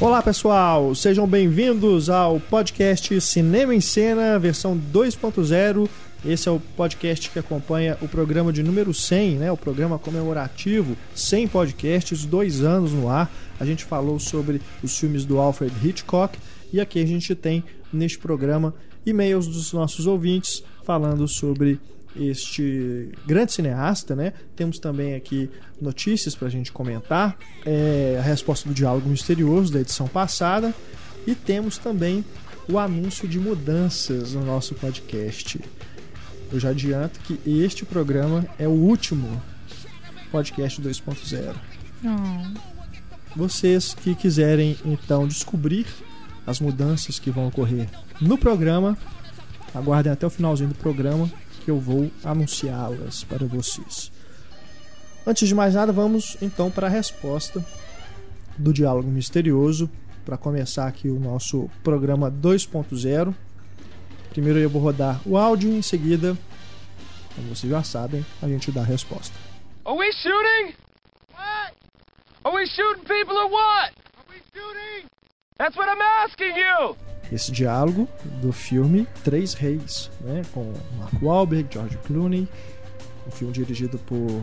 Olá pessoal, sejam bem-vindos ao podcast Cinema em Cena, versão 2.0. Esse é o podcast que acompanha o programa de número 100, né? o programa comemorativo, 100 podcasts, dois anos no ar. A gente falou sobre os filmes do Alfred Hitchcock e aqui a gente tem neste programa e-mails dos nossos ouvintes falando sobre este grande cineasta, né? Temos também aqui notícias para a gente comentar, é, a resposta do diálogo misterioso da edição passada e temos também o anúncio de mudanças no nosso podcast. Eu já adianto que este programa é o último podcast 2.0. Vocês que quiserem então descobrir as mudanças que vão ocorrer no programa, aguardem até o finalzinho do programa que eu vou anunciá-las para vocês. Antes de mais nada, vamos então para a resposta do diálogo misterioso para começar aqui o nosso programa 2.0. Primeiro eu vou rodar o áudio e em seguida, como vocês já sabem, a gente dá a resposta. Are we shooting? What? Are we shooting people or what? Are we shooting? That's what I'm asking you! esse diálogo do filme Três Reis, né, com Mark Wahlberg, George Clooney, um filme dirigido por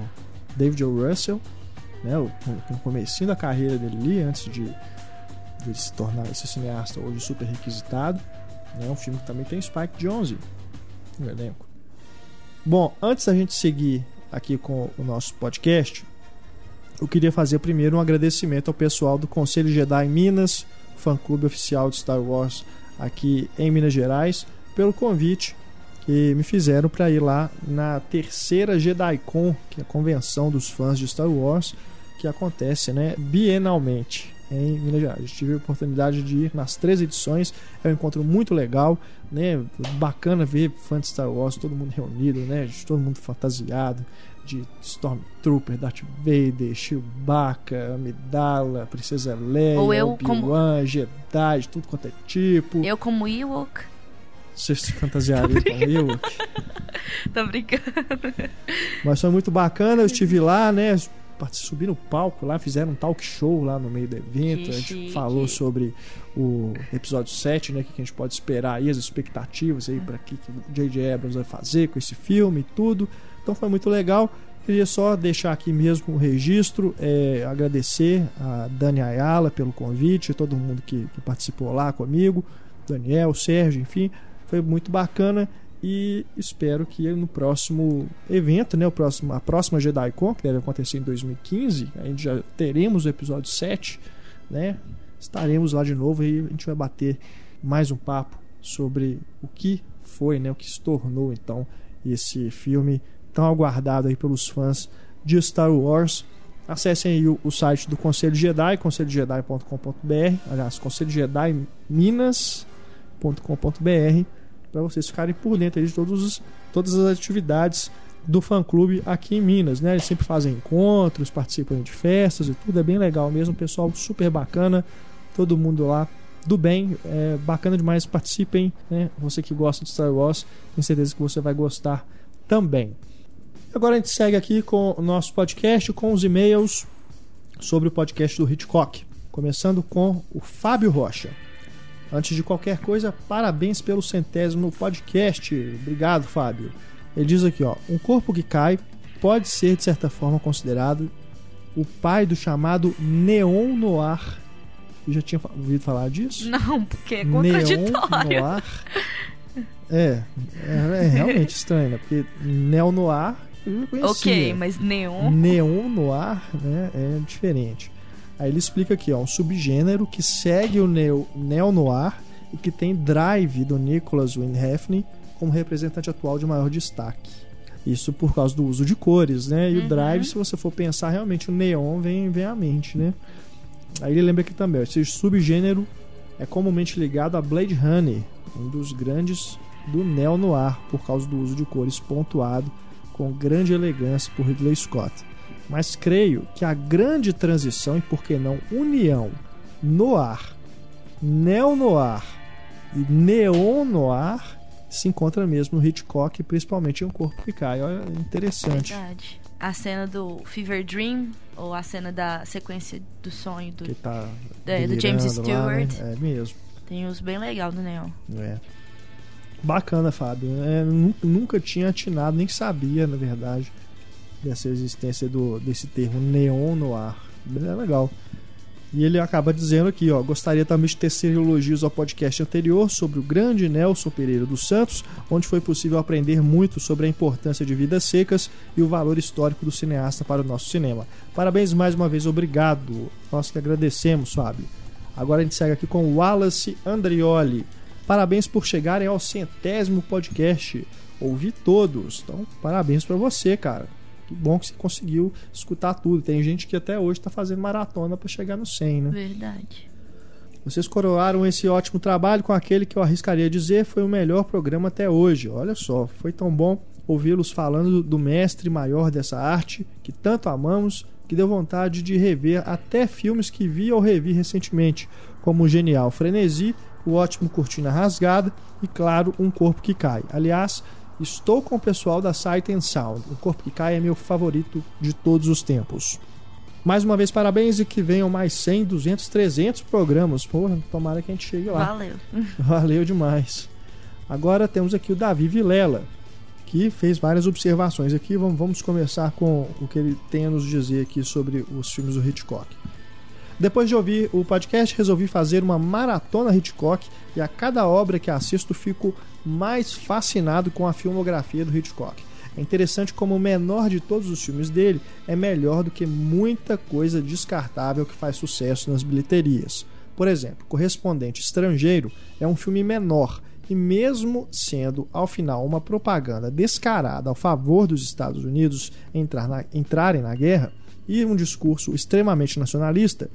David O. Russell, né, o, o comecinho da carreira dele ali, antes de, de se tornar esse cineasta hoje super requisitado. É né, um filme que também tem Spike Jonze no elenco. Bom, antes da gente seguir aqui com o nosso podcast, eu queria fazer primeiro um agradecimento ao pessoal do Conselho Jedi Minas, fã-clube oficial de Star Wars aqui em Minas Gerais, pelo convite que me fizeram para ir lá na terceira JediCon, que é a convenção dos fãs de Star Wars, que acontece né, bienalmente em Minas Gerais. Eu tive a oportunidade de ir nas três edições, é um encontro muito legal, né? Bacana ver fãs de Star Wars, todo mundo reunido, né? Todo mundo fantasiado de Stormtrooper, Darth Vader, Chewbacca, Amidala, Princesa Leia, Obi-Wan, como... Jedi, tudo quanto é tipo. Eu como Ewok. Você se fantasiaria com Ewok? Tô brincando. Mas foi muito bacana, eu estive lá, né? Subi no palco lá, fizeram um talk show lá no meio do evento. Que a gente chique. falou sobre o episódio 7, né? O que a gente pode esperar aí, as expectativas aí para que, que o J.J. Abrams vai fazer com esse filme e tudo. Então foi muito legal. Queria só deixar aqui mesmo o registro, é, agradecer a Dani Ayala pelo convite, todo mundo que, que participou lá comigo, Daniel, Sérgio, enfim, foi muito bacana e espero que no próximo evento, né, o próximo, a próxima JediCon, que deve acontecer em 2015, a gente já teremos o episódio 7, né? Estaremos lá de novo e a gente vai bater mais um papo sobre o que foi, né, o que se tornou então esse filme tão aguardado aí pelos fãs de Star Wars. Acessem aí o, o site do Conselho Jedi, conselhojedi.com.br, aliás, conselhojedi-minas.com.br, para vocês ficarem por dentro aí de todos os, todas as atividades do fã-clube aqui em Minas, né? Eles sempre fazem encontros, participam de festas e tudo, é bem legal mesmo, pessoal super bacana, todo mundo lá do bem, é bacana demais, participem, né? Você que gosta de Star Wars, tenho certeza que você vai gostar também. Agora a gente segue aqui com o nosso podcast, com os e-mails sobre o podcast do Hitchcock. Começando com o Fábio Rocha. Antes de qualquer coisa, parabéns pelo centésimo podcast. Obrigado, Fábio. Ele diz aqui, ó, um corpo que cai pode ser de certa forma considerado o pai do chamado neon noir. Eu já tinha ouvido falar disso? Não, porque é contraditório. Neon noir. É, é, é realmente estranho, né? Porque neo noir Ok, mas neon. Neon noir, né? É diferente. Aí ele explica aqui, ó, um subgênero que segue o neo, neo noir e que tem Drive do Nicholas Winhefney como representante atual de maior destaque. Isso por causa do uso de cores, né? E uhum. o Drive, se você for pensar realmente o neon vem vem à mente, né? Aí ele lembra aqui também, ó, esse subgênero é comumente ligado a Blade Runner, um dos grandes do neo noir por causa do uso de cores pontuado com grande elegância por Ridley Scott. Mas creio que a grande transição e por que não união noir, neo-noir e neon-noir se encontra mesmo no Hitchcock, principalmente em Um Corpo que Cai. Olha, interessante. Verdade. a cena do Fever Dream, ou a cena da sequência do sonho do, tá é, do James Stewart. Lá, né? É mesmo. Tem uns bem legal do Neon. É. Bacana, Fábio. É, nunca tinha atinado, nem sabia, na verdade, dessa existência do, desse termo neon no ar. É legal. E ele acaba dizendo aqui, ó, gostaria também de tecer elogios ao podcast anterior sobre o grande Nelson Pereira dos Santos, onde foi possível aprender muito sobre a importância de vidas secas e o valor histórico do cineasta para o nosso cinema. Parabéns mais uma vez, obrigado. Nós que agradecemos, Fábio. Agora a gente segue aqui com Wallace Andrioli. Parabéns por chegarem ao centésimo podcast. Ouvi todos. Então, parabéns para você, cara. Que bom que você conseguiu escutar tudo. Tem gente que até hoje está fazendo maratona para chegar no 100, né? Verdade. Vocês coroaram esse ótimo trabalho com aquele que eu arriscaria dizer foi o melhor programa até hoje. Olha só, foi tão bom ouvi-los falando do mestre maior dessa arte que tanto amamos que deu vontade de rever até filmes que vi ou revi recentemente, como o genial Frenesi, o ótimo Cortina Rasgada e, claro, Um Corpo que Cai. Aliás, Estou com o pessoal da Sight and Sound. O Corpo que Cai é meu favorito de todos os tempos. Mais uma vez, parabéns e que venham mais 100, 200, 300 programas. Porra, tomara que a gente chegue lá. Valeu. Valeu demais. Agora temos aqui o Davi Vilela, que fez várias observações aqui. Vamos, vamos começar com o que ele tem a nos dizer aqui sobre os filmes do Hitchcock. Depois de ouvir o podcast, resolvi fazer uma maratona Hitchcock e a cada obra que assisto fico mais fascinado com a filmografia do Hitchcock. É interessante como o menor de todos os filmes dele é melhor do que muita coisa descartável que faz sucesso nas bilheterias. Por exemplo, Correspondente Estrangeiro é um filme menor e, mesmo sendo ao final uma propaganda descarada ao favor dos Estados Unidos entrar na, entrarem na guerra e um discurso extremamente nacionalista,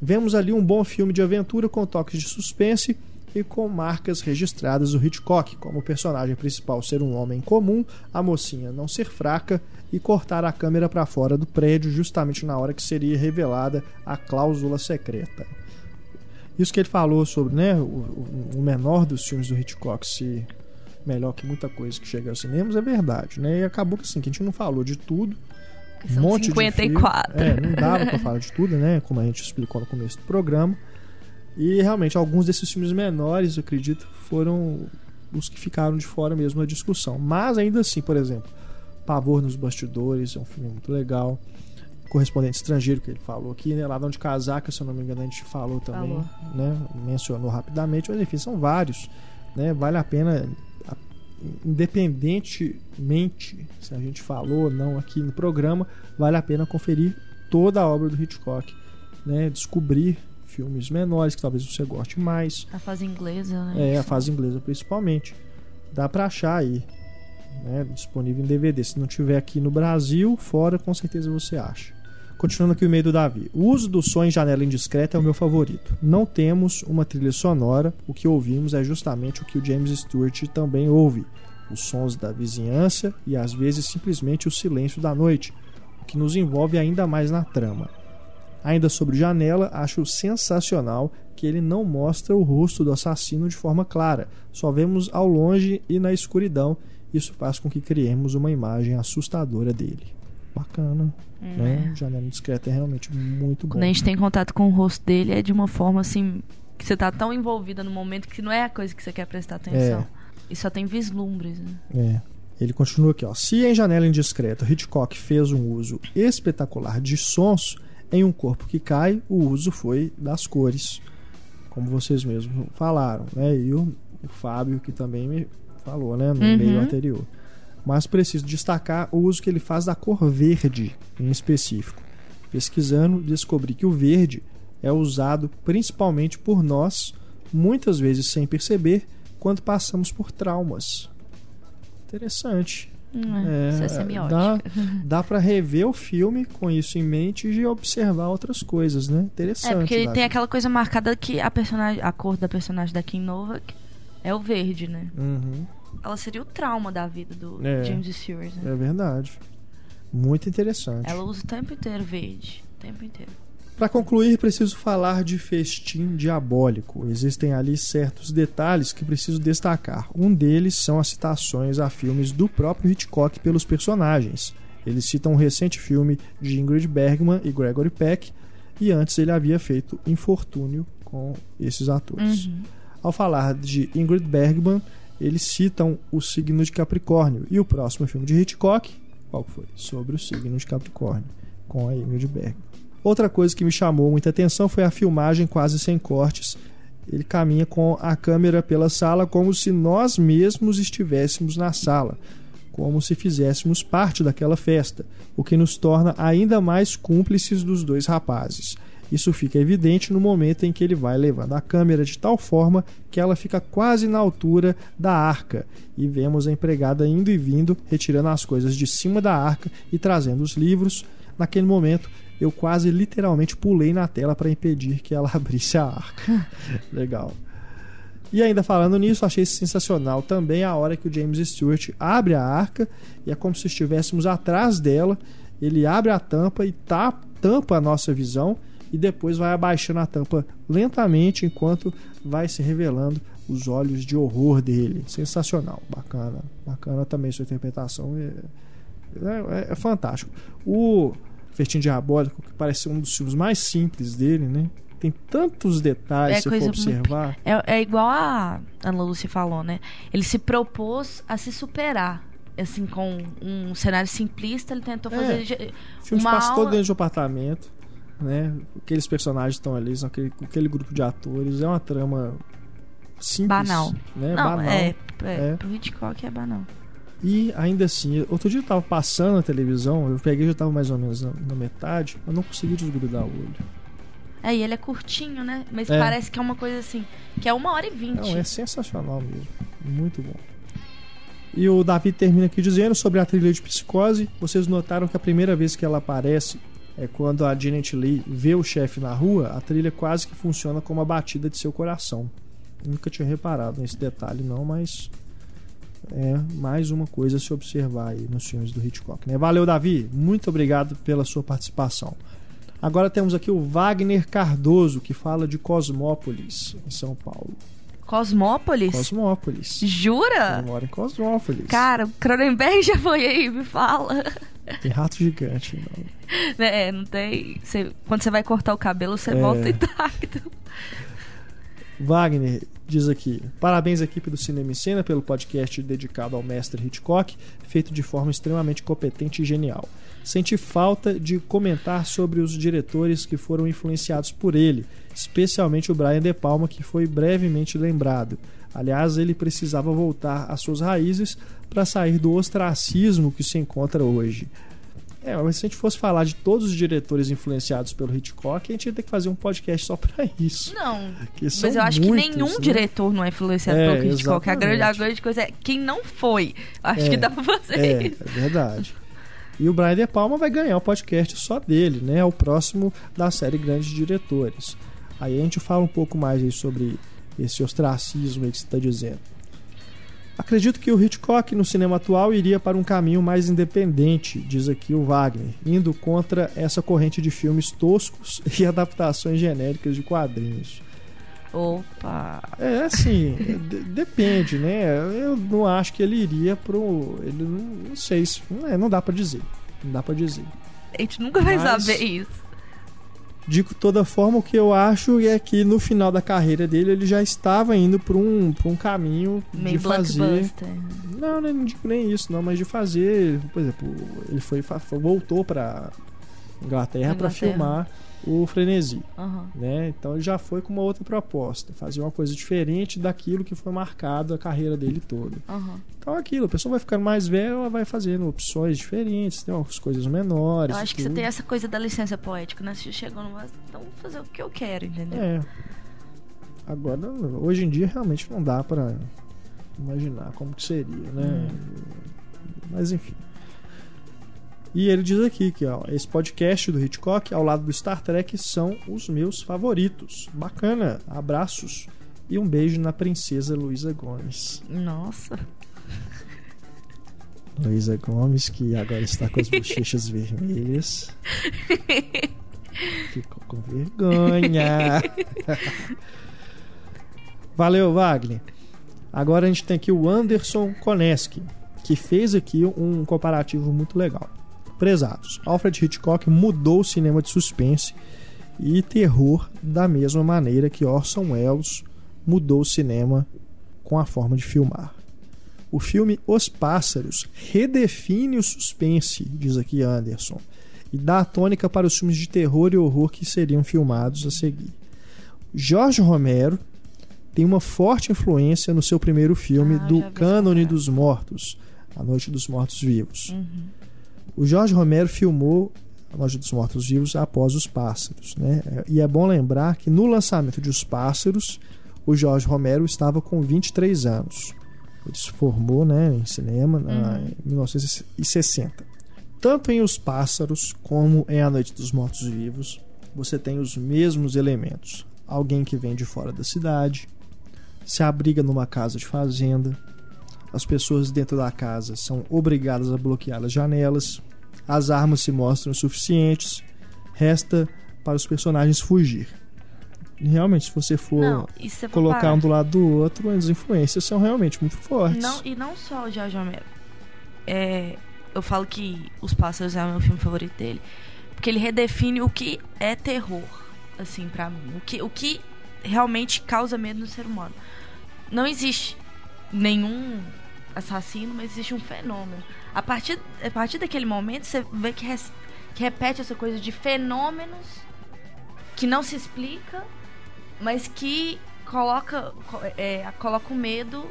vemos ali um bom filme de aventura com toques de suspense e com marcas registradas do Hitchcock, como o personagem principal ser um homem comum, a mocinha não ser fraca e cortar a câmera para fora do prédio justamente na hora que seria revelada a cláusula secreta. Isso que ele falou sobre né, o, o menor dos filmes do Hitchcock se melhor que muita coisa que chega aos cinemas é verdade, né? E acabou que assim, que a gente não falou de tudo. Um monte 54. de filme. É, não dava para falar de tudo, né? Como a gente explicou no começo do programa. E realmente, alguns desses filmes menores, eu acredito, foram os que ficaram de fora mesmo da discussão. Mas ainda assim, por exemplo, Pavor nos Bastidores é um filme muito legal. Correspondente Estrangeiro, que ele falou aqui, né? Ladrão de Casaca, se eu não me engano, a gente falou também, falou. né? Mencionou rapidamente, mas enfim, são vários. Né? Vale a pena, independentemente se a gente falou ou não aqui no programa, vale a pena conferir toda a obra do Hitchcock, né? Descobrir filmes menores que talvez você goste mais. A fase inglesa, né? É, a fase inglesa principalmente. Dá para achar aí, né? Disponível em DVD. Se não tiver aqui no Brasil, fora com certeza você acha. Continuando aqui o e-mail do Davi. O uso do som em janela indiscreta é o meu favorito. Não temos uma trilha sonora, o que ouvimos é justamente o que o James Stewart também ouve: os sons da vizinhança e às vezes simplesmente o silêncio da noite, o que nos envolve ainda mais na trama. Ainda sobre Janela, acho sensacional que ele não mostra o rosto do assassino de forma clara, só vemos ao longe e na escuridão. Isso faz com que criemos uma imagem assustadora dele. Bacana. Hum, né? É. Janela discreta é realmente muito bom. Quando a gente tem contato com o rosto dele, é de uma forma assim que você tá tão envolvida no momento que não é a coisa que você quer prestar atenção. É. E só tem vislumbres, né? É. Ele continua aqui, ó. Se em Janela Indiscreta Hitchcock fez um uso espetacular de sons, em um corpo que cai, o uso foi das cores, como vocês mesmos falaram, né? E o, o Fábio que também me falou, né, no uhum. meio anterior. Mas preciso destacar o uso que ele faz da cor verde em específico. Pesquisando, descobri que o verde é usado principalmente por nós, muitas vezes sem perceber, quando passamos por traumas. Interessante. É, isso é semiótica. Dá, dá para rever o filme com isso em mente e observar outras coisas, né? Interessante. É, porque ele tem aquela coisa marcada que a personagem, a cor da personagem da Kim Nova é o verde, né? Uhum. Ela seria o trauma da vida do é, James Stewart, né? É verdade. Muito interessante. Ela usa o tempo inteiro verde. O tempo inteiro. Para concluir, preciso falar de Festim Diabólico. Existem ali certos detalhes que preciso destacar. Um deles são as citações a filmes do próprio Hitchcock pelos personagens. Ele cita um recente filme de Ingrid Bergman e Gregory Peck, e antes ele havia feito Infortúnio com esses atores. Uhum. Ao falar de Ingrid Bergman, eles citam o signo de Capricórnio. E o próximo filme de Hitchcock, qual foi? Sobre o signo de Capricórnio, com a Ingrid Bergman. Outra coisa que me chamou muita atenção foi a filmagem quase sem cortes. Ele caminha com a câmera pela sala como se nós mesmos estivéssemos na sala, como se fizéssemos parte daquela festa, o que nos torna ainda mais cúmplices dos dois rapazes. Isso fica evidente no momento em que ele vai levando a câmera de tal forma que ela fica quase na altura da arca e vemos a empregada indo e vindo, retirando as coisas de cima da arca e trazendo os livros. Naquele momento, eu quase literalmente pulei na tela para impedir que ela abrisse a arca. Legal. E ainda falando nisso, achei sensacional também a hora que o James Stewart abre a arca e é como se estivéssemos atrás dela. Ele abre a tampa e tá, tampa a nossa visão e depois vai abaixando a tampa lentamente enquanto vai se revelando os olhos de horror dele. Sensacional, bacana, bacana também sua interpretação. É, é, é fantástico. O Festim Diabólico, que parece um dos filmes mais simples dele, né? Tem tantos detalhes É se for observar. É, é igual a Ana Lúcia falou, né? Ele se propôs a se superar. Assim, com um cenário simplista, ele tentou É. fazer. de- O filme uma passa todo aula- dentro de um apartamento, né? Aqueles personagens estão ali, são aquele, aquele grupo de atores. É uma trama simples. Banal. Né? Não, Banal. é, é, É. Pro Hitchcock é banal. E ainda assim, outro dia eu tava passando na televisão, eu peguei já tava mais ou menos na, na metade, eu não consegui desgrudar o olho. É, e ele é curtinho, né? Mas É. parece que é uma coisa assim, que é uma hora e vinte. Não, é sensacional mesmo. Muito bom. E o Davi termina aqui dizendo sobre a trilha de psicose. Vocês notaram que a primeira vez que ela aparece é quando a Janet Lee vê o chefe na rua, a trilha quase que funciona como a batida de seu coração. Nunca tinha reparado nesse detalhe, não, mas é mais uma coisa a se observar aí nos filmes do Hitchcock. Né? Valeu, Davi. Muito obrigado pela sua participação. Agora temos aqui o Wagner Cardoso, que fala de Cosmópolis, em São Paulo. Cosmópolis? Cosmópolis. Jura? Eu moro em Cosmópolis. Cara, o Cronenberg já foi aí, me fala. Tem rato gigante. Não. É, não tem. Você- quando você vai cortar o cabelo, você É. volta intacto. Wagner diz aqui: parabéns à equipe do Cinema em Cena pelo podcast dedicado ao mestre Hitchcock, feito de forma extremamente competente e genial. Senti falta de comentar sobre os diretores que foram influenciados por ele, especialmente o Brian De Palma, que foi brevemente lembrado. Aliás, ele precisava voltar às suas raízes para sair do ostracismo que se encontra hoje. É, mas se a gente fosse falar de todos os diretores influenciados pelo Hitchcock, a gente ia ter que fazer um podcast só para isso. Não. Mas eu acho muitos, que nenhum né? diretor não é influenciado É, pelo Hitchcock. A grande, a grande coisa é quem não foi. Acho É, que dá pra fazer É, isso. é verdade. E o Brian De Palma vai ganhar o podcast só dele, né? É o próximo da série Grandes Diretores. Aí a gente fala um pouco mais aí sobre esse ostracismo aí que você está dizendo. Acredito que o Hitchcock no cinema atual iria para um caminho mais independente, diz aqui o Wagner, indo contra essa corrente de filmes toscos e adaptações genéricas de quadrinhos. Opa. É assim, de- depende, né? Eu não acho que ele iria pro. Ele não, não sei se. Não, é, não dá pra dizer. Não dá pra dizer. A gente nunca vai Mas- saber isso. De toda forma, o que eu acho é que no final da carreira dele ele já estava indo para um, pra um caminho Meio de fazer. blockbuster. Não, né, não digo nem isso, não, mas de fazer. Por exemplo, ele foi, voltou para Inglaterra para Inglaterra. filmar o Frenesi. Aham. né? Então ele já foi com uma outra proposta, fazer uma coisa diferente daquilo que foi marcado a carreira dele toda. Aham. Então aquilo, a pessoa vai ficando mais velha, ela vai fazendo opções diferentes, tem umas coisas menores. Eu acho que você tudo. tem essa coisa da licença poética, né? Você chegou no então vou fazer o que eu quero, entendeu? É. Agora, hoje em dia realmente não dá pra imaginar como que seria, né? Mas enfim. E ele diz aqui que ó, esse podcast do Hitchcock, ao lado do Star Trek, são os meus favoritos. Bacana, abraços e um beijo na princesa Luísa Gomes. Nossa. Luísa Gomes, que agora está com as bochechas vermelhas. Ficou com vergonha. Valeu, Wagner. Agora a gente tem aqui o Anderson Koneski, que fez aqui um comparativo muito legal. Prezados. Alfred Hitchcock mudou o cinema de suspense e terror da mesma maneira que Orson Welles mudou o cinema com a forma de filmar. O filme Os Pássaros redefine o suspense, diz aqui Anderson, e dá a tônica para os filmes de terror e horror que seriam filmados a seguir. Jorge Romero tem uma forte influência no seu primeiro filme Ah, do Cânone dos Mortos, A Noite dos Mortos Vivos. Uhum. O Jorge Romero filmou A Noite dos Mortos Vivos após Os Pássaros. Né? E é bom lembrar que no lançamento de Os Pássaros, o Jorge Romero estava com 23 anos. Ele se formou né, em cinema na- em 1960. Tanto em Os Pássaros como em A Noite dos Mortos Vivos, você tem os mesmos elementos. Alguém que vem de fora da cidade, se abriga numa casa de fazenda, as pessoas dentro da casa são obrigadas a bloquear as janelas, as armas se mostram suficientes, resta para os personagens fugir. Realmente, se você for Não, for colocar um do lado do outro, as influências são realmente muito fortes. Não, e não só o Jorge Romero. É, eu falo que Os Pássaros é o meu filme favorito dele. Porque ele redefine o que é terror, assim, pra mim. O que, o que realmente causa medo no ser humano. Não existe nenhum assassino, mas existe um fenômeno. A partir, a partir daquele momento, você vê que, res- que repete essa coisa de fenômenos que não se explica, mas que coloca, co- é, coloca o medo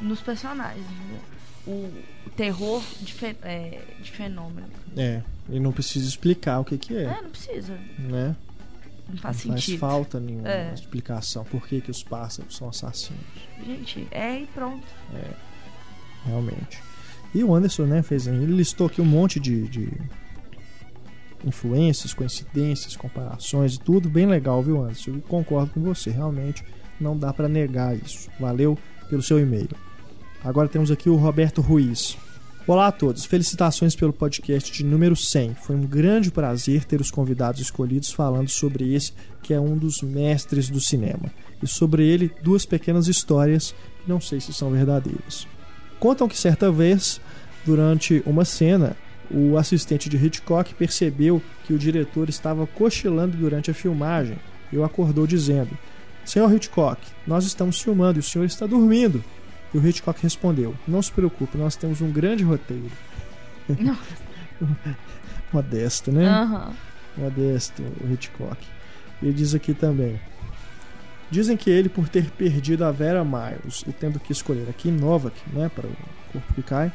nos personagens. entendeu? O, o terror de, fe- é, de fenômeno. É, e não precisa explicar o que, que é, É, não precisa. né? Não faz não faz sentido. falta nenhuma É. explicação por que, que os pássaros são assassinos, Gente, é e pronto. Realmente. E o Anderson, né, fez, ele listou aqui um monte de, de influências, coincidências, comparações e tudo, bem legal, viu, Anderson? Eu concordo com você, realmente não dá para negar isso. Valeu pelo seu e-mail. Agora temos aqui o Roberto Ruiz. Olá a todos, felicitações pelo podcast de número 100. Foi um grande prazer ter os convidados escolhidos falando sobre esse que é um dos mestres do cinema. E sobre ele, duas pequenas histórias que não sei se são verdadeiras. Contam que certa vez, durante uma cena, o assistente de Hitchcock percebeu que o diretor estava cochilando durante a filmagem e o acordou dizendo: Senhor Hitchcock, nós estamos filmando e o senhor está dormindo. E o Hitchcock respondeu: Não se preocupe, nós temos um grande roteiro. Modesto, né? Aham. Modesto, o Hitchcock. Ele diz aqui também. Dizem que ele, por ter perdido a Vera Miles e tendo que escolher a Novak, né, para o corpo que cai,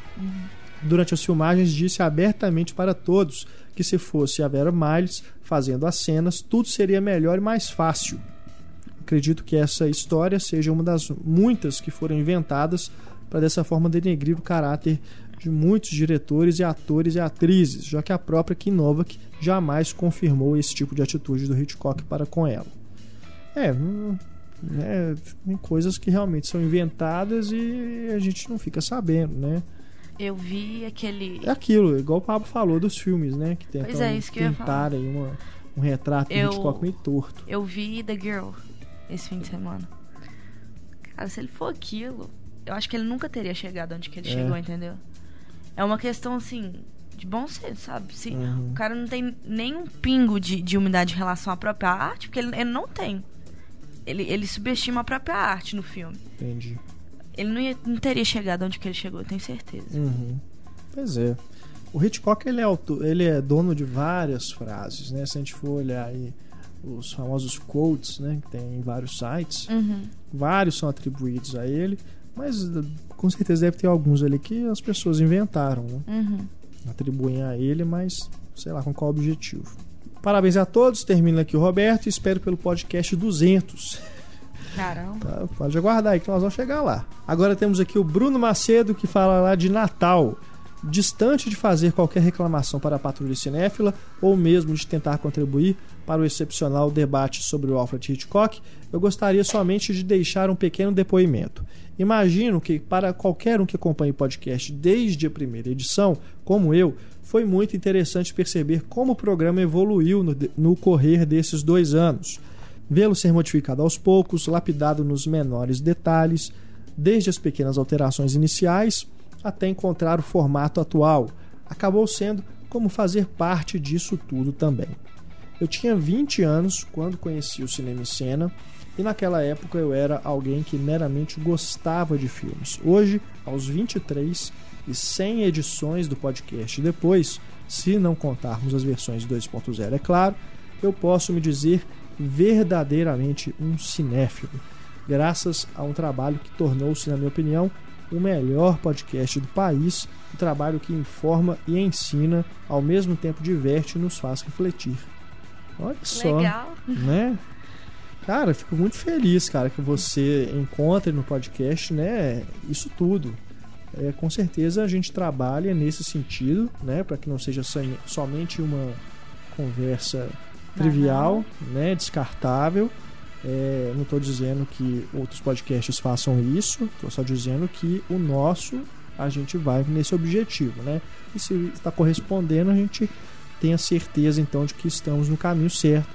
durante as filmagens disse abertamente para todos que se fosse a Vera Miles fazendo as cenas, tudo seria melhor e mais fácil. Acredito que essa história seja uma das muitas que foram inventadas para dessa forma denegrir o caráter de muitos diretores e atores e atrizes, já que a própria Kim Novak jamais confirmou esse tipo de atitude do Hitchcock para com ela. É, hum, é, tem coisas que realmente são inventadas e a gente não fica sabendo, né? Eu vi aquele. É aquilo, igual o Pablo falou dos filmes, né? Que tentam Pois é, isso que eu ia pintar aí uma, um retrato Eu- Hitchcock meio torto. Eu vi The Girl esse fim de semana. Cara, se ele for aquilo, eu acho que ele nunca teria chegado onde que ele É. chegou, entendeu? É uma questão, assim, de bom senso, sabe? Se Uhum. o cara não tem nenhum pingo de, de umidade em relação à própria arte, porque ele, ele não tem. Ele, ele subestima a própria arte no filme. Entendi. Ele não, ia- não teria chegado onde que ele chegou, eu tenho certeza. Uhum. Pois é. O Hitchcock ele é, ele é dono de várias frases, né? Se a gente for olhar aí os famosos quotes, né? Que tem em vários sites, Uhum. vários são atribuídos a ele, mas com certeza deve ter alguns ali que as pessoas inventaram, né? Uhum. atribuem a ele, mas sei lá com qual objetivo. Parabéns a todos, termina aqui o Roberto e espero pelo podcast 200. Caramba. Tá? Pode aguardar aí que nós vamos chegar lá. Agora temos aqui o Bruno Macedo que fala lá de Natal. Distante de fazer qualquer reclamação para a Patrulha Cinéfila ou mesmo de tentar contribuir para o excepcional debate sobre o Alfred Hitchcock, eu gostaria somente de deixar um pequeno depoimento. Imagino que para qualquer um que acompanhe o podcast desde a primeira edição, como eu, foi muito interessante perceber como o programa evoluiu no, no correr desses dois anos vê-lo ser modificado aos poucos, lapidado nos menores detalhes, desde as pequenas alterações iniciais até encontrar o formato atual. Acabou sendo como fazer parte disso tudo também. Eu tinha 20 anos quando conheci o Cinema e Cena e naquela época eu era alguém que meramente gostava de filmes. Hoje, aos 23 e 100 edições do podcast depois, se não contarmos as versões 2.0, é claro, eu posso me dizer verdadeiramente um cinéfilo, graças a um trabalho que tornou-se, na minha opinião, o melhor podcast do país, um trabalho que informa e ensina, ao mesmo tempo diverte e nos faz refletir. Olha só, Legal. né? Cara, fico muito feliz, cara, que você encontre no podcast, né, isso tudo. É, com certeza a gente trabalha nesse sentido, né, para que não seja som- somente uma conversa trivial, né, descartável. É, não estou dizendo que outros podcasts façam isso, estou só dizendo que o nosso a gente vai nesse objetivo, né? E se está correspondendo, a gente tem a certeza então de que estamos no caminho certo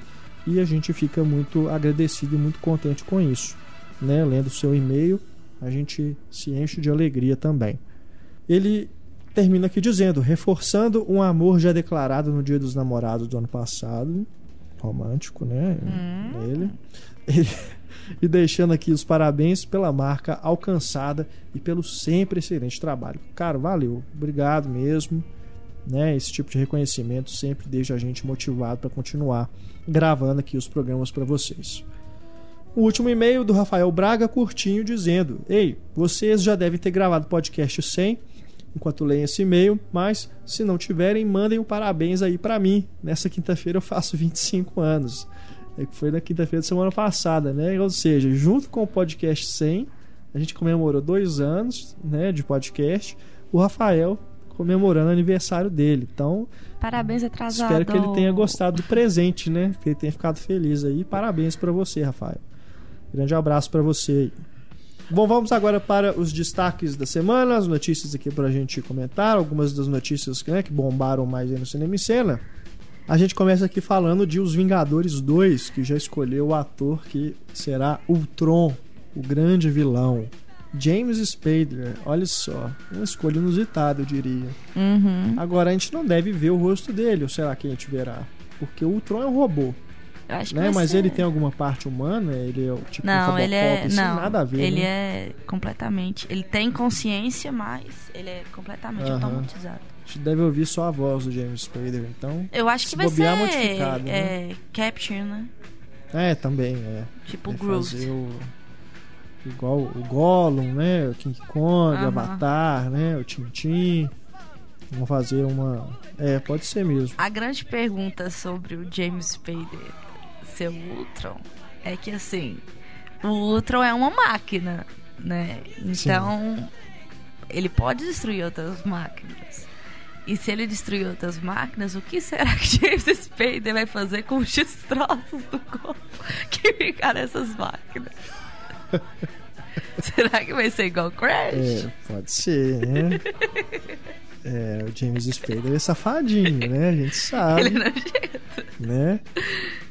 e a gente fica muito agradecido e muito contente com isso, né? Lendo o seu e-mail, a gente se enche de alegria também. Ele termina aqui dizendo, reforçando um amor já declarado no Dia dos Namorados do ano passado, romântico, né? Ele, ele e deixando aqui os parabéns pela marca alcançada e pelo sempre excelente trabalho. Cara, valeu, obrigado mesmo. Né, esse tipo de reconhecimento sempre deixa a gente motivado para continuar gravando aqui os programas para vocês. O último e-mail do Rafael Braga, curtinho, dizendo: Ei, vocês já devem ter gravado podcast 100 enquanto leem esse e-mail, mas se não tiverem, mandem um parabéns aí para mim. Nessa quinta-feira eu faço 25 anos. É que foi na quinta-feira da semana passada, né? Ou seja, junto com o podcast 100, a gente comemorou dois anos né, de podcast. O Rafael comemorando o aniversário dele. Então, Parabéns atrasado. espero que ele tenha gostado do presente, né? Que ele tenha ficado feliz aí. Parabéns para você, Rafael. Grande abraço para você. Bom, vamos agora para os destaques da semana, as notícias aqui para a gente comentar, algumas das notícias né, que bombaram mais aí no Cinema e Cena. A gente começa aqui falando de Os Vingadores 2, que já escolheu o ator que será Ultron, o grande vilão. James Spader, olha só, uma escolha inusitada, eu diria. Uhum. Agora a gente não deve ver o rosto dele, ou será que a gente verá? Porque o Ultron é um robô, Eu acho que né? Mas ele tem alguma parte humana? Ele é tipo um Não, Robocop, ele é. assim, Não, nada a ver, ele né? é completamente. Ele tem consciência, mas ele é completamente Aham. automatizado. A gente deve ouvir só a voz do James Spader, então. Eu acho que vai ser. modificado, né? É, Capture, né? É, também, é. Tipo Vai Groot. fazer o... Igual o Gollum, né? O King Kong, o. Avatar, né? O Tintin. Vão fazer uma... É, pode ser mesmo. A grande pergunta sobre o James Spader ser o Ultron é que assim, o Ultron é uma máquina, né? Então ele pode destruir outras máquinas. E se ele destruir outras máquinas, o que será que James Spader vai fazer com os destroços do corpo que ficaram nessas máquinas? será que vai ser igual Crash? É, pode ser, né? É, o James Spader é safadinho, né? A gente sabe. Ele não chega. né?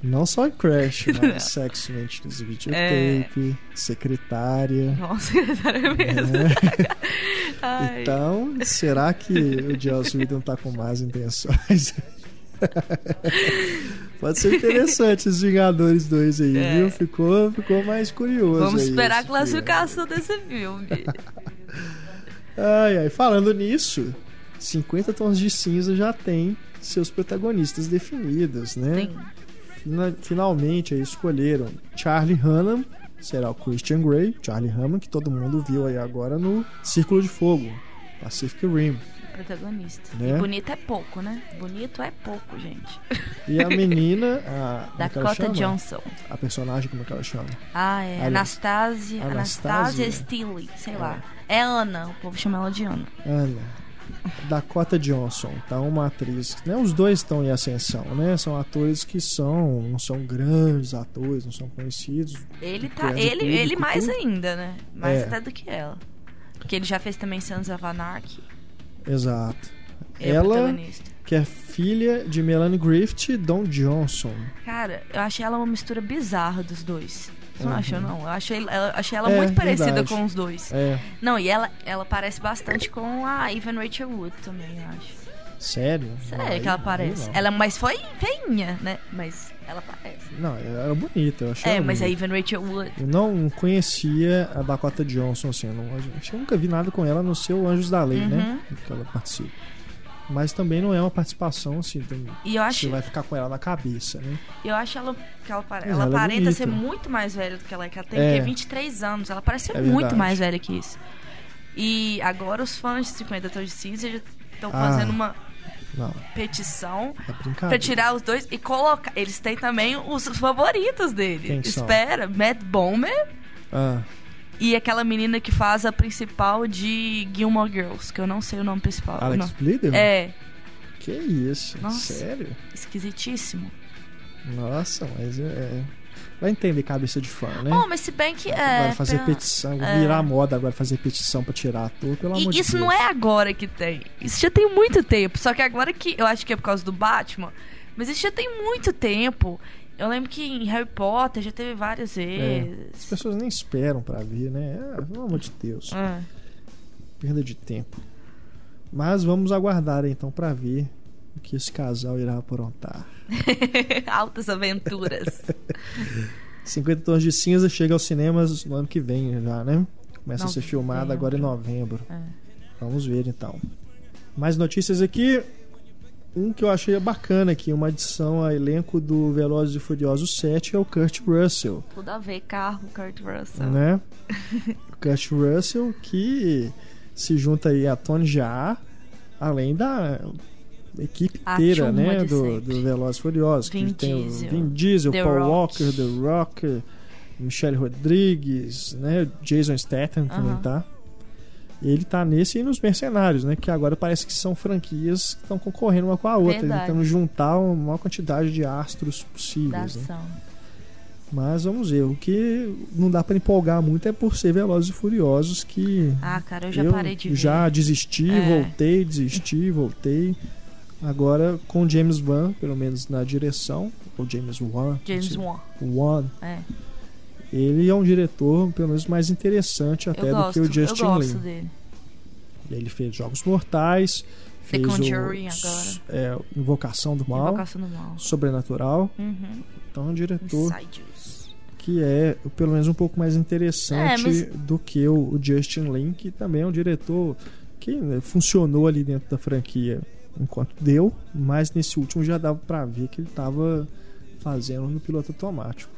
Não só em Crash, mas Sex Mentiras Videotape, Secretária. Nossa, é mesmo. né? Então, será que o Joss Whedon tá com más intenções? Pode ser interessante os Vingadores 2 aí, É. viu? Ficou, ficou mais curioso. Vamos esperar a classificação desse filme. filme. Ai, ai. Falando nisso, 50 Tons de Cinza já tem seus protagonistas definidos, né? Tem. Fina- finalmente aí escolheram Charlie Hunnam, será o Christian Grey, Charlie Hunnam, que todo mundo viu aí agora no Círculo de Fogo, Pacific Rim. Protagonista. Né? E bonito é pouco, né? Bonito é pouco, gente. E a menina, a, é Dakota chama? Johnson. A personagem, como é que ela chama? Ah, é. Anastasia. Anastasia? Anastasia Steele, sei lá. É Ana, o povo chama ela de Ana. Ana. Dakota Johnson, tá uma atriz, né? Os dois estão em ascensão, né? São atores que são, não são grandes atores, não são conhecidos. Ele tá. Ele, público, ele mais tudo. ainda, né? Mais É. até do que ela. Porque ele já fez também Sons of Anarchy. Exato. É Ela, que é filha de Melanie Griffith e Don Johnson. Cara, eu achei ela uma mistura bizarra dos dois. Você não Uhum. achou, não? Eu achei, eu achei ela É, muito parecida verdade. com os dois. É, Não, e ela, ela parece bastante com a Evan Rachel Wood também, eu acho. Sério? Sério que ela não. Ela, mas foi feinha, né? Mas ela aparece. Não, ela era bonita, eu achei É, ela mas a bonita. Evan Rachel Wood. Eu não conhecia a Dakota Johnson, assim, eu, não, eu nunca vi nada com ela no seu Anjos da Lei, né? Que ela participa. Mas também não é uma participação, assim, tem, E eu você acho, vai ficar com ela na cabeça, né? eu acho ela, que ela, ela ela é aparenta bonita. ser muito mais velha do que ela é. Que ela tem É. o quê? 23 anos. Ela parece ser É muito mais velha que isso. E agora os fãs de 50 Tons de Cinza já estão Ah. fazendo uma Não, petição é pra tirar os dois e colocar. Eles têm também os favoritos dele. Quem são? Espera, Matt Bomer Ah, e aquela menina que faz a principal de Gilmore Girls, que eu não sei o nome principal. Alex Não. Bleeder? É, Que isso? Nossa. Sério? esquisitíssimo. Nossa, mas é... Vai entender cabeça de fã, né? Oh, mas se bem que é. agora fazer pra- petição, é. virar moda agora fazer petição pra tirar ator, pelo amor E de isso Deus. não é agora que tem. Isso já tem muito tempo. Só que agora que. Eu acho que é por causa do Batman. Mas isso já tem muito tempo. Eu lembro que em Harry Potter já teve várias As vezes. pessoas nem esperam pra ver, né? Ah, pelo amor de Deus. É. Perda de tempo. Mas vamos aguardar então pra ver o que esse casal irá aprontar. Altas aventuras. 50 Tons de Cinza chega aos cinemas no ano que vem já, né? Começa a ser Novembro. filmado agora em novembro. É. Vamos ver então. Mais notícias aqui. Um que eu achei bacana aqui, uma adição a elenco do Velozes e Furiosos 7 é o Kurt Russell, Tudo a ver, carro, Kurt Russell. né? o Kurt Russell que se junta aí a Tony Jaa, além da equipe inteira, né, do, do Velozes e Furiosos, Vin que tem Diesel, o Vin Diesel, The Paul Rock. Walker, The Rock, Michelle Rodrigues, né, Jason Statham também Aham. tá. Ele tá nesse e nos Mercenários, né? Que agora parece que são franquias que estão concorrendo uma com a outra, Verdade. tentando juntar uma maior quantidade de astros possíveis. Né? Mas vamos ver, o que não dá pra empolgar muito é por ser Velozes e Furiosos que Ah, cara, eu já parei de ver. já desisti, É. voltei, desisti, voltei. Agora com James Wan, pelo menos na direção, ou James Wan, James Wan. Wan, É. ele é um diretor pelo menos mais interessante até Eu do gosto, que o Justin eu gosto Lin. dele. Ele fez Jogos Mortais, The fez Conjuring o, agora. é, Invocação do Mal, Invocação do Mal. Sobrenatural. Uhum. Então é um diretor Insidious. que é pelo menos um pouco mais interessante É, mas- do que o, o Justin Lin, que também é um diretor que né, funcionou ali dentro da franquia enquanto deu, mas nesse último já dava pra ver que ele tava fazendo no piloto automático.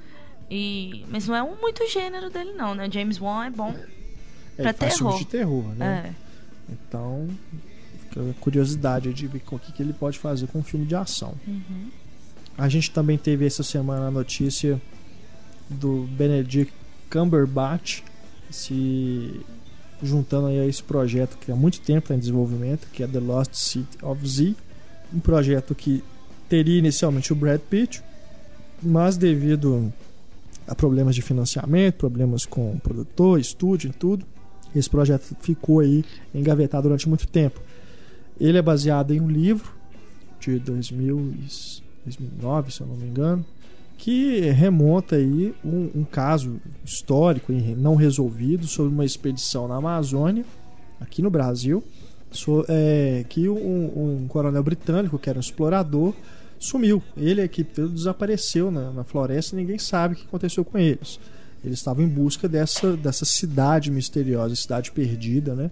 E... Mas não é um muito gênero dele, não, né? James Wan é bom. É, Pra terror. de terror, né? É. Então, curiosidade de ver o que, que ele pode fazer com um filme de ação. Uhum. A gente também teve essa semana a notícia do Benedict Cumberbatch se juntando aí a esse projeto que há muito tempo está em desenvolvimento, que é The Lost City of Z, um projeto que teria inicialmente o Brad Pitt, mas devido problemas de financiamento, problemas com produtor, estúdio e tudo, esse projeto ficou aí engavetado durante muito tempo. Ele é baseado em um livro de 2000 e 2009, se eu não me engano, que remonta aí um, um caso histórico e não resolvido sobre uma expedição na Amazônia, aqui no Brasil, so- é, que um, um coronel britânico, que era um explorador, sumiu. Ele e a equipe dele desapareceu na, na floresta e ninguém sabe o que aconteceu com eles. Eles estavam em busca dessa, dessa cidade misteriosa, cidade perdida, né?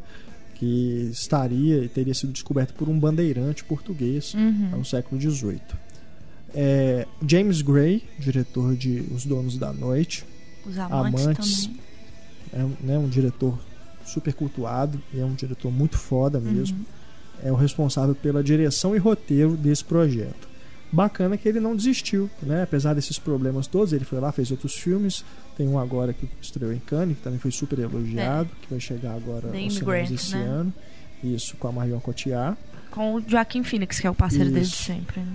Que estaria e teria sido descoberta por um bandeirante português Uhum. no século XVIII. É, James Gray, diretor de Os Donos da Noite, Os amantes, Amantes. é um- né, um diretor super cultuado e é um diretor muito foda mesmo. Uhum. É o responsável pela direção e roteiro desse projeto. Bacana que ele não desistiu, né? Apesar desses problemas todos, ele foi lá, fez outros filmes. Tem um agora que estreou em Cannes, que também foi super elogiado, que vai chegar agora The aos Immigrant, esse né? ano. Isso, com a Marion Cotillard. Com o Joaquim Phoenix, que é o parceiro desde Isso. sempre. Né?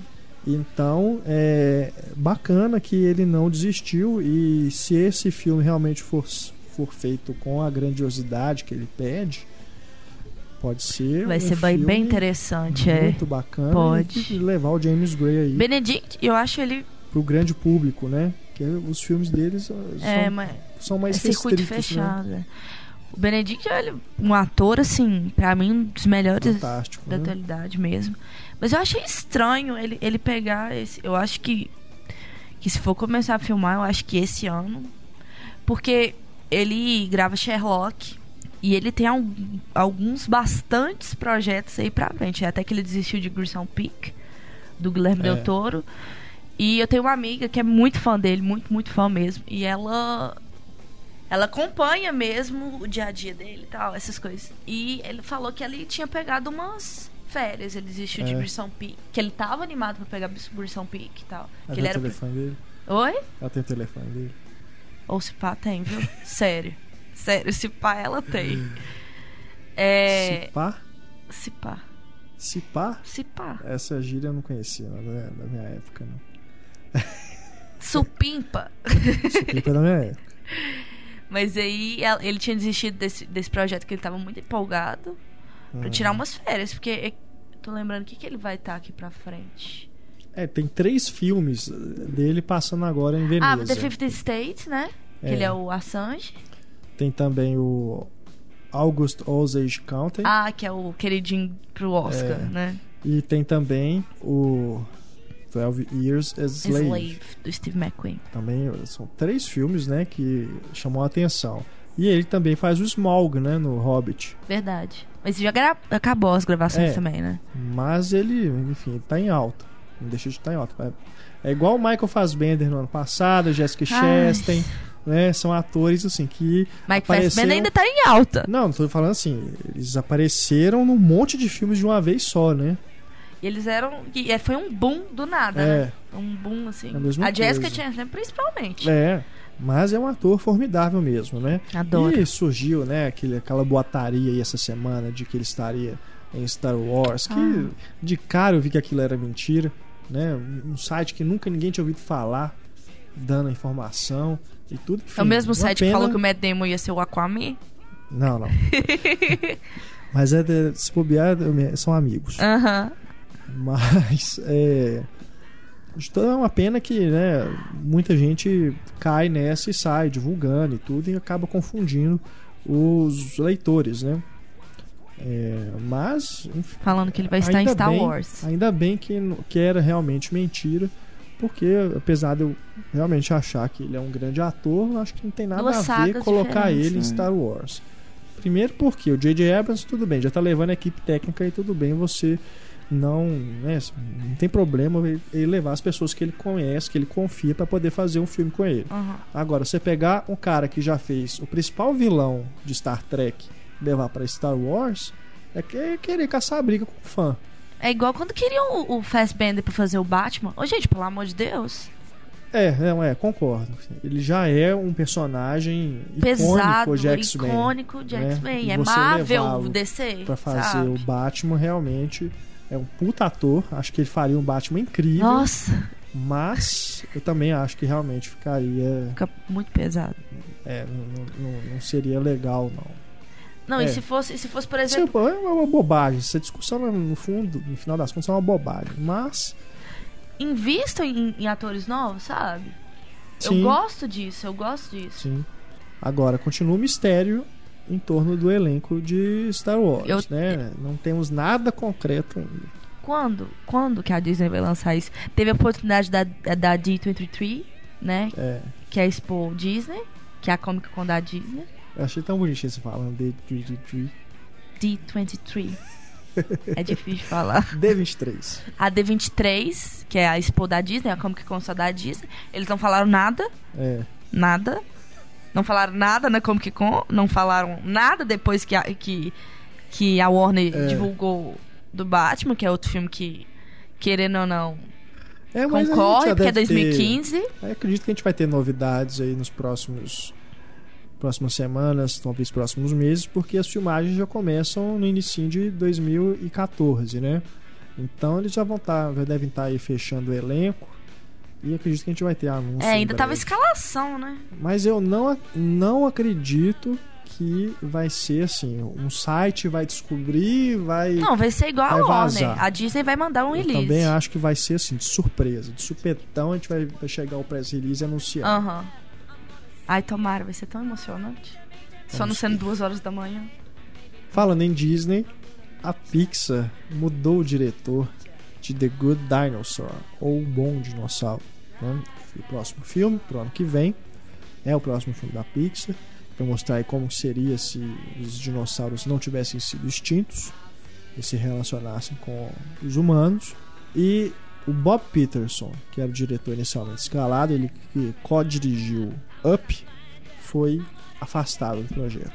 Então, é bacana que ele não desistiu e se esse filme realmente for, for feito com a grandiosidade que ele pede, pode ser Vai um ser bem, bem interessante, é. muito bacana Pode. e levar o James Gray aí Benedict, eu acho ele. pro grande público, né? Que os filmes deles são, É, mas são é mais circuito restritos, né? fechado. é. O Benedict é um ator, assim, pra mim, um dos melhores Fantástico. da né? atualidade mesmo. Mas eu achei estranho ele, ele pegar esse. Eu acho que. Que se for começar a filmar, eu acho que esse ano. Porque ele grava Sherlock. E ele tem al- alguns bastantes projetos aí pra frente. Até que ele desistiu de Grissom Peak, do Guilherme É. Del Toro. E eu tenho uma amiga que é muito fã dele, muito, muito fã mesmo. E ela. Ela acompanha mesmo o dia a dia dele e tal, essas coisas. E ele falou que ele tinha pegado umas férias. Ele desistiu de É. Grissom Peak. Que ele tava animado pra pegar Grissom Peak e tal. Ela Que ele o era. telefone dele? Oi? Ela tem o telefone dele? Ou se pá, tem, viu? Sério. Sério, se pá, ela tem. É. Se pá? Se pá. Se pá? Se pá. Essa gíria eu não conhecia não, da, da minha época, não. Supimpa. Suplica da minha época. Mas aí ele tinha desistido desse, desse projeto que ele tava muito empolgado pra Uhum. tirar umas férias. Porque eu tô lembrando o que, que ele vai estar aqui pra frente. É, tem três filmes dele passando agora em Veneza. Ah, The 50 States, né? Que É. ele é o Assange. Tem também o August Osage County. Ah, que é o queridinho pro Oscar, É. né? E tem também o 12 Years a Slave. Slave, do Steve McQueen. Também são três filmes, né, que chamam a atenção. E ele também faz o Smaug, né, no Hobbit. Verdade. Mas já gra- acabou as gravações É. também, né? Mas ele, enfim, tá em alta. Não deixa de estar em alta. É igual o Michael Fassbender no ano passado, Jessica Ai. Chastain, né? São atores assim que Mike Apareceram- Fassbender ainda tá em alta. Não, não tô falando assim, eles apareceram num monte de filmes de uma vez só, né? E eles eram. E é, foi um boom do nada, né? É, Um boom, assim. É a a Jessica. Chastain, principalmente. é. Mas é um ator formidável mesmo, né? Adoro. E surgiu, né, aquele, aquela boataria aí essa semana de que ele estaria em Star Wars, que Ah. de cara eu vi que aquilo era mentira, né? Um um site que nunca ninguém tinha ouvido falar, dando a informação e tudo. É o mesmo site que pena- falou que o Matt Damon ia ser o Aquaman. Não, não. Mas é de, se bobear, são amigos. Aham. Mas é. Então é uma pena que né, muita gente cai nessa e sai divulgando e tudo e acaba confundindo os leitores, né? É, mas Falando que ele vai estar em Star bem- Wars. Ainda bem que, que era realmente mentira, porque apesar de eu realmente achar que ele é um grande ator, eu acho que não tem nada Duas a ver colocar diferentes, ele em? Star Wars. Primeiro porque o J.J. Abrams, tudo bem, já tá levando a equipe técnica e tudo bem você não, né, não tem problema ele- levar as pessoas que ele conhece, que ele confia pra poder fazer um filme com ele. Aham. Agora, você pegar um cara que já fez o principal vilão de Star Trek e levar pra Star Wars, é que- é querer caçar a briga com o fã. É igual quando queriam o, o Fassbender pra fazer o Batman. Ô, gente, pelo amor de Deus. É, não é, concordo. Ele já é um personagem Pesado, icônico de X-Men. icônico de né? X-Men. E É Marvel, DC. Pra fazer sabe? o Batman, realmente é um puta ator. Acho que ele faria um Batman incrível. Nossa, Mas eu também acho que realmente ficaria. fica muito pesado. É, não, não- não seria legal, não. Não, É. e se fosse, se fosse, por Isso exemplo. é uma bobagem. Essa discussão, no fundo, no final das contas, é uma bobagem. Mas. Invistam em, em atores novos, sabe? Sim, Eu gosto disso, eu gosto disso. Sim. Agora, continua o mistério em torno do elenco de Star Wars, Eu- né? Não temos nada concreto ainda. Quando? Quando que a Disney vai lançar isso? Teve a oportunidade da, da D23, né? É, Que é a Expo Disney, que é a Comic Con da Disney. Eu achei tão bonitinho você falando de de- de- de- D23. é difícil falar. D23. A D23, que é a Expo da Disney, a Comic Con só da Disney. Eles não falaram nada, É, nada. Não falaram nada na Comic Con, não falaram nada depois que a, que, que a Warner É. divulgou do Batman, que é outro filme que, querendo ou não, é concorre, porque é deve ter- 2015. Eu acredito que a gente vai ter novidades aí nos próximos próximas semanas, talvez próximos meses, porque as filmagens já começam no início de 2014, né? Então eles já vão estar, já devem estar aí fechando o elenco. E acredito que a gente vai ter anúncios. É, ainda tava escalação, né? Mas eu não, não acredito que vai ser assim, um site vai descobrir, vai. Não, vai ser igual Vai a Warner. vazar. A Disney vai mandar um eu release. também acho que vai ser assim, de surpresa, de supetão, a gente vai, vai chegar o press release e anunciar. Aham. Ai, tomara, vai ser tão emocionante. Só não sendo duas horas da manhã. Falando em Disney, a Pixar mudou o diretor de The Good Dinosaur, ou O Bom Dinossauro. Né? O próximo filme, pro ano que vem, é o próximo filme da Pixar, para mostrar aí como seria se os dinossauros não tivessem sido extintos e se relacionassem com os humanos. E o Bob Peterson, que era o diretor inicialmente escalado, ele que co-dirigiu Up, foi afastado do projeto.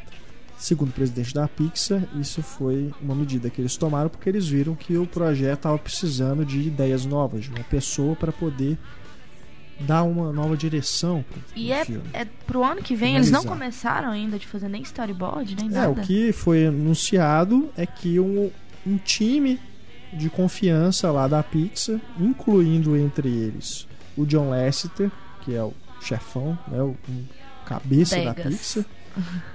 Segundo o presidente da Pixar, isso foi uma medida que eles tomaram porque eles viram que o projeto estava precisando de ideias novas, de uma pessoa para poder dar uma nova direção pro, E é, filme. é pro ano que vem, eles não Finalizar. começaram ainda de fazer nem storyboard, nem É, nada. o que foi anunciado é que um, um time de confiança lá da Pixar, incluindo entre eles o John Lasseter, que é o chefão, né, o, cabeça da Degas. Pixar,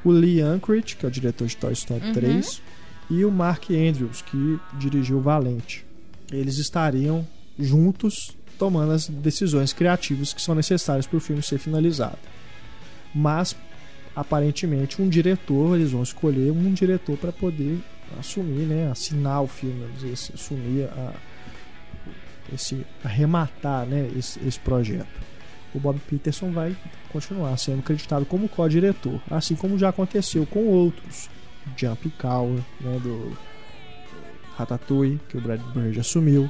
o Lee Unkrich, que é o diretor de Toy Story Uhum. 3, e o Mark Andrews, que dirigiu Valente. Eles estariam juntos tomando as decisões criativas que são necessárias para o filme ser finalizado. Mas aparentemente um diretor, eles vão escolher um diretor para poder assumir, né, assinar o filme, dizer assim, assumir a, esse arrematar, né, esse, esse projeto. O Bob Peterson vai continuar sendo acreditado como co-diretor, assim como já aconteceu com outros, Jump Cower, né, do Ratatouille, que o Brad Bird assumiu,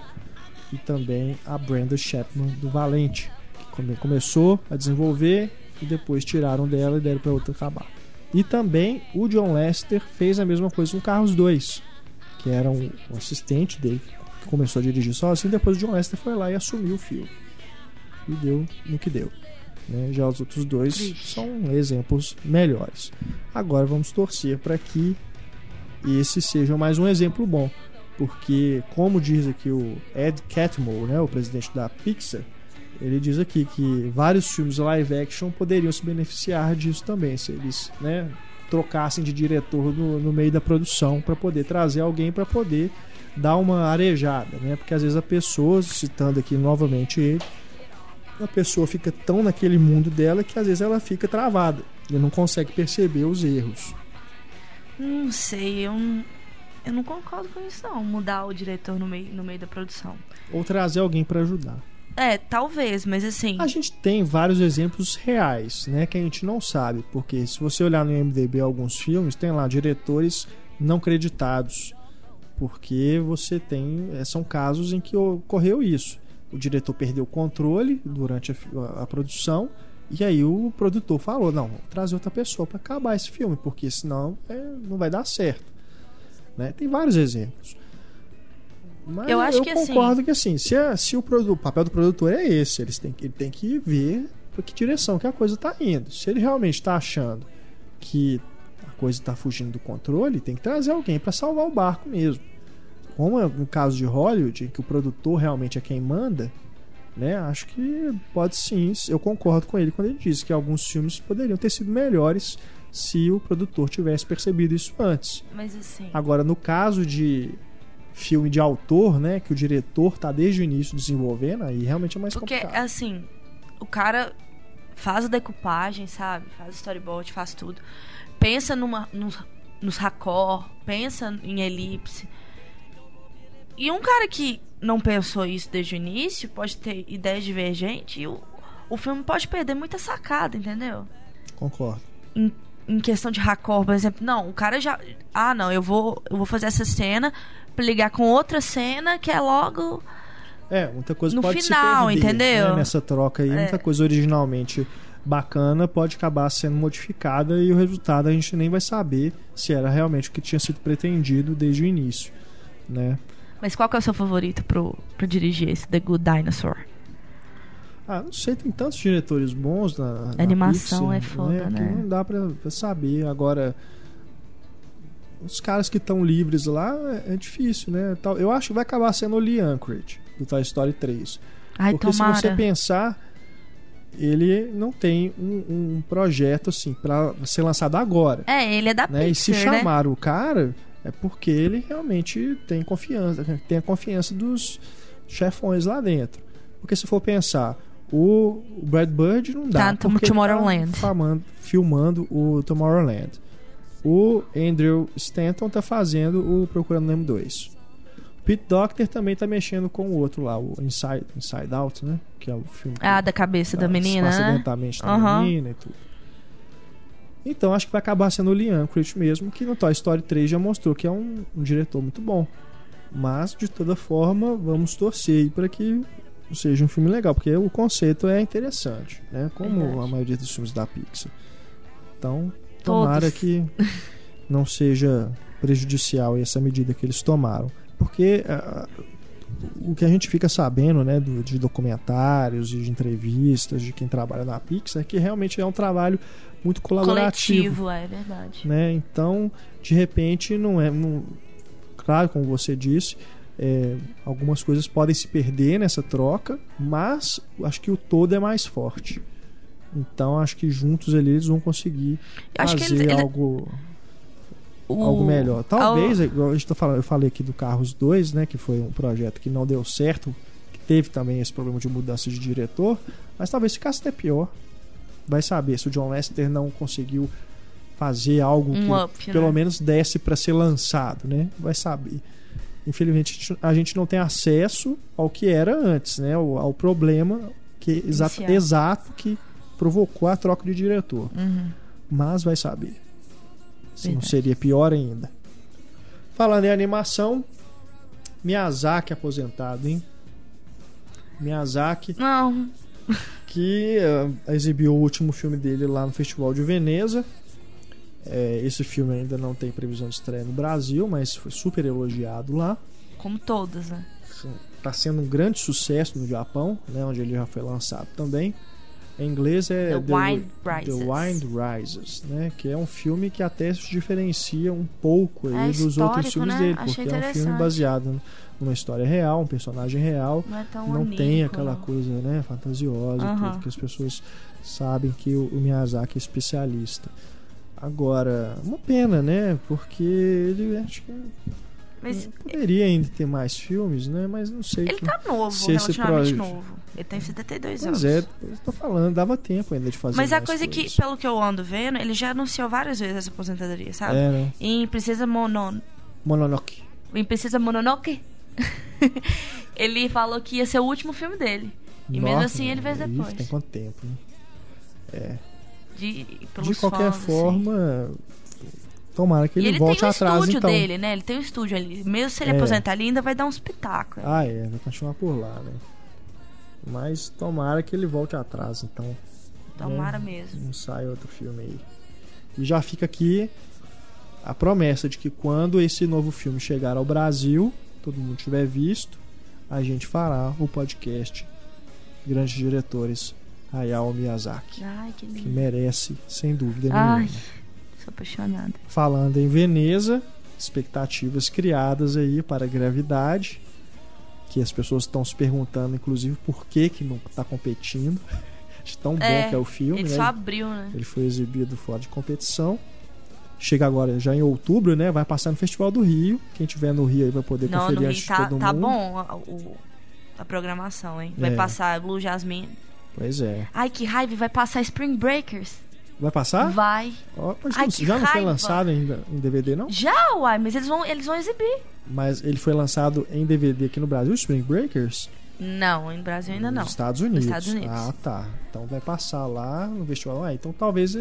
e também a Brenda Chapman do Valente, que come- começou a desenvolver e depois tiraram dela e deram para outra acabar. E também o John Lester fez a mesma coisa com Carros 2, que era um, um assistente dele que começou a dirigir sozinho, depois o John Lester foi lá e assumiu o filme. E deu no que deu. né? Já os outros dois Triste. são exemplos melhores. Agora vamos torcer para que esse seja mais um exemplo bom, porque como diz aqui o Ed Catmull, né, o presidente da Pixar, ele diz aqui que vários filmes live action poderiam se beneficiar disso também, se eles né, trocassem de diretor no, no meio da produção para poder trazer alguém para poder dar uma arejada, né? Porque às vezes a pessoa, citando aqui novamente ele, a pessoa fica tão naquele mundo dela que às vezes ela fica travada e não consegue perceber os erros. Não sei, eu não, eu não concordo com isso não, mudar o diretor no meio, no meio da produção. Ou trazer alguém para ajudar. É, talvez, mas assim, A gente tem vários exemplos reais, né, que a gente não sabe, porque se você olhar no IMDb alguns filmes, tem lá diretores não creditados, porque você tem eh, são casos em que ocorreu isso. O diretor perdeu o controle durante a, a- produção e aí o produtor falou: não, vou trazer outra pessoa para acabar esse filme, porque senão eh, não vai dar certo. Né? Tem vários exemplos. Mas Eu acho que, assim- concordo que assim, se, a- se o, produ- o papel do produtor é esse, eles têm, ele tem que ver para que direção que a coisa está indo. Se ele realmente está achando que a coisa está fugindo do controle, tem que trazer alguém para salvar o barco mesmo. Como é no caso de Hollywood, que o produtor realmente é quem manda, né? Acho que pode sim. Eu concordo com ele quando ele diz que alguns filmes poderiam ter sido melhores se o produtor tivesse percebido isso antes. mas assim, Agora, no caso de filme de autor, né, que o diretor tá desde o início desenvolvendo, aí realmente é mais porque complicado. assim, o cara faz a decupagem, sabe? Faz storyboard, faz tudo. Pensa numa, nos, nos raccord, pensa em elipse. E um cara que não pensou isso desde o início pode ter ideias divergentes e o, o filme pode perder muita sacada, entendeu? Concordo. em questão de raccord, por exemplo, não, o cara já. Ah, não, eu vou, eu vou fazer essa cena pra ligar com outra cena que é logo. É, muita coisa No pode final, perder, entendeu? né, nessa troca aí, É. muita coisa originalmente bacana pode acabar sendo modificada e o resultado a gente nem vai saber se era realmente o que tinha sido pretendido desde o início, né? Mas qual que é o seu favorito pro, pra dirigir esse The Good Dinosaur? Ah, não sei, tem tantos diretores bons na, na animação Pixar, é foda, que né? não dá pra, pra saber. Agora, os caras que estão livres lá é, é difícil, né? Tal- Eu acho que vai acabar sendo o Lee Unkrich, do Toy Story 3. Ai, Porque tomara. se você pensar, ele não tem um, um projeto assim pra ser lançado agora. É, ele é da Né? E se Pixar, né? chamaram o cara, é porque ele realmente tem confiança, tem a confiança dos chefões lá dentro. Porque se for pensar, o o Brad Bird não dá. Tá no porque ele Tomorrowland. Tá famando- filmando o Tomorrowland. o Andrew Stanton tá fazendo o Procurando Nemo 2. Pete Docter também tá mexendo com o outro lá, o Inside, Inside Out, né? Que é o filme que Ah, da cabeça da menina, né? acidentalmente da menina e tudo. Então acho que vai acabar sendo o Liam Crit mesmo, que no Toy Story 3 já mostrou que é um, um diretor muito bom. Mas de toda forma, vamos torcer para que seja um filme legal, porque o conceito é interessante, né? Como Verdade. a maioria dos filmes da Pixar. Então, tomara Todos. que não seja prejudicial essa medida que eles tomaram. Porque ah, o que a gente fica sabendo, né, do- de documentários e de entrevistas de quem trabalha na Pixar é que realmente é um trabalho muito colaborativo, Coletivo, é verdade. né? Então, de repente, não é, não- claro, como você disse, é, algumas coisas podem se perder nessa troca, mas acho que o todo é mais forte. Então, acho que juntos ali eles vão conseguir fazer ele- ele- algo O- algo melhor. Talvez, ao- igual a gente tá falando, eu falei aqui do Carros 2, né, que foi um projeto que não deu certo, que teve também esse problema de mudança de diretor, mas talvez ficasse até pior. Vai saber se o John Lester não conseguiu fazer algo Um que up, pelo né? menos desse para ser lançado, né? Vai saber. Infelizmente a gente- não tem acesso ao que era antes, né? Ao, ao problema que exato, exato que provocou a troca de diretor Uhum. mas vai saber. Se não seria pior ainda. Falando em animação, Miyazaki aposentado, hein? Miyazaki Não, que eh, exibiu o último filme dele lá no Festival de Veneza. Eh, esse filme ainda não tem previsão de estreia no Brasil, mas foi super elogiado lá. como todas, né? Está sendo um grande sucesso no Japão, né, onde ele já foi lançado também. Em inglês é The Wind Rises. The Wind Rises, né? Que é um filme que até se diferencia um pouco É dos outros filmes né? dele, Achei porque é um filme baseado numa história real, um personagem real. Não é não tem aquela não. coisa, né, fantasiosa, Aham. tudo, que as pessoas sabem que o, Miyazaki é especialista. Agora, uma pena, né? Porque ele acho que Mas poderia ainda ter mais filmes, né? Mas não sei. ele que- tá novo, se esse relativamente proje- novo. Ele tem 72 Pois anos. é, eu tô falando, dava tempo ainda de fazer Mas a coisa que, coisas. pelo que eu ando vendo, ele já anunciou várias vezes essa aposentadoria, sabe? É, né? Em Princesa Mono... Mononoke. Em Princesa Mononoke, ele falou que ia ser o último filme dele. E mesmo Nossa, assim ele fez depois. Tem quanto tempo, né? De, pelos De qualquer fãs, assim. forma, tomara que ele, ele volte tem o atrás estúdio então. dele, né? Ele tem o estúdio ali. Mesmo se ele É. aposentar, ele ainda vai dar uns pitacos. Ah, é, vai continuar por lá, né? Mas tomara que ele volte atrás, então. Tomara né? mesmo. Não sai outro filme aí. E já fica aqui a promessa de que quando esse novo filme chegar ao Brasil, todo mundo tiver visto, a gente fará o podcast Grandes Diretores Hayao Miyazaki, Ai, que que merece, sem dúvida Ai, nenhuma. sou apaixonada. Falando em Veneza, expectativas criadas aí para a gravidade, que as pessoas estão se perguntando, inclusive, por que que não está competindo. De tão bom É, que é o filme, Ele né? só abriu, né? Ele foi exibido fora de competição. Chega agora já em outubro, né? Vai passar no Festival do Rio. Quem tiver no Rio aí vai poder Não, conferir no Rio tá, todo tá mundo. bom a, o- a programação, hein? Vai É. passar Blue Jasmine. Pois é. Ai, que raiva, vai passar Spring Breakers. Vai passar? Vai. Mas Ai, não- já não foi lançado ainda em DVD, não? Já, uai, mas eles vão, eles vão exibir. Mas ele foi lançado em DVD aqui no Brasil, Spring Breakers? Não, no Brasil ainda não. Nos Estados Unidos. Estados Unidos. Ah, tá. Então vai passar lá no festival. Ah, então talvez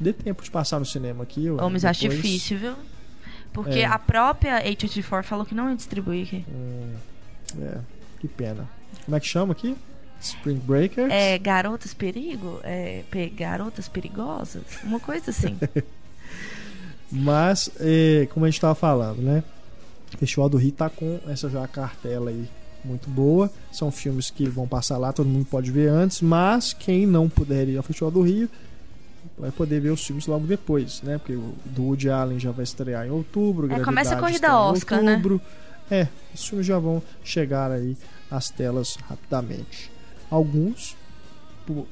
dê tempo de passar no cinema aqui. Ô, mas acho difícil, viu? Porque É. a própria A24 falou que não ia distribuir aqui. Hum, é, que pena. Como é que chama aqui? Spring Breakers? É Garotas Perigo? É Garotas Perigosas? Uma coisa assim. Mas, é, como a gente tava falando, né? O Festival do Rio tá com essa já cartela aí muito boa. São filmes que vão passar lá, todo mundo pode ver antes, mas quem não puder ir ao Festival do Rio vai poder ver os filmes logo depois, né? Porque o do Woody Allen já vai estrear em outubro, É, começa a corrida Oscar, né? outubro. É, os filmes já vão chegar aí às telas rapidamente. Alguns,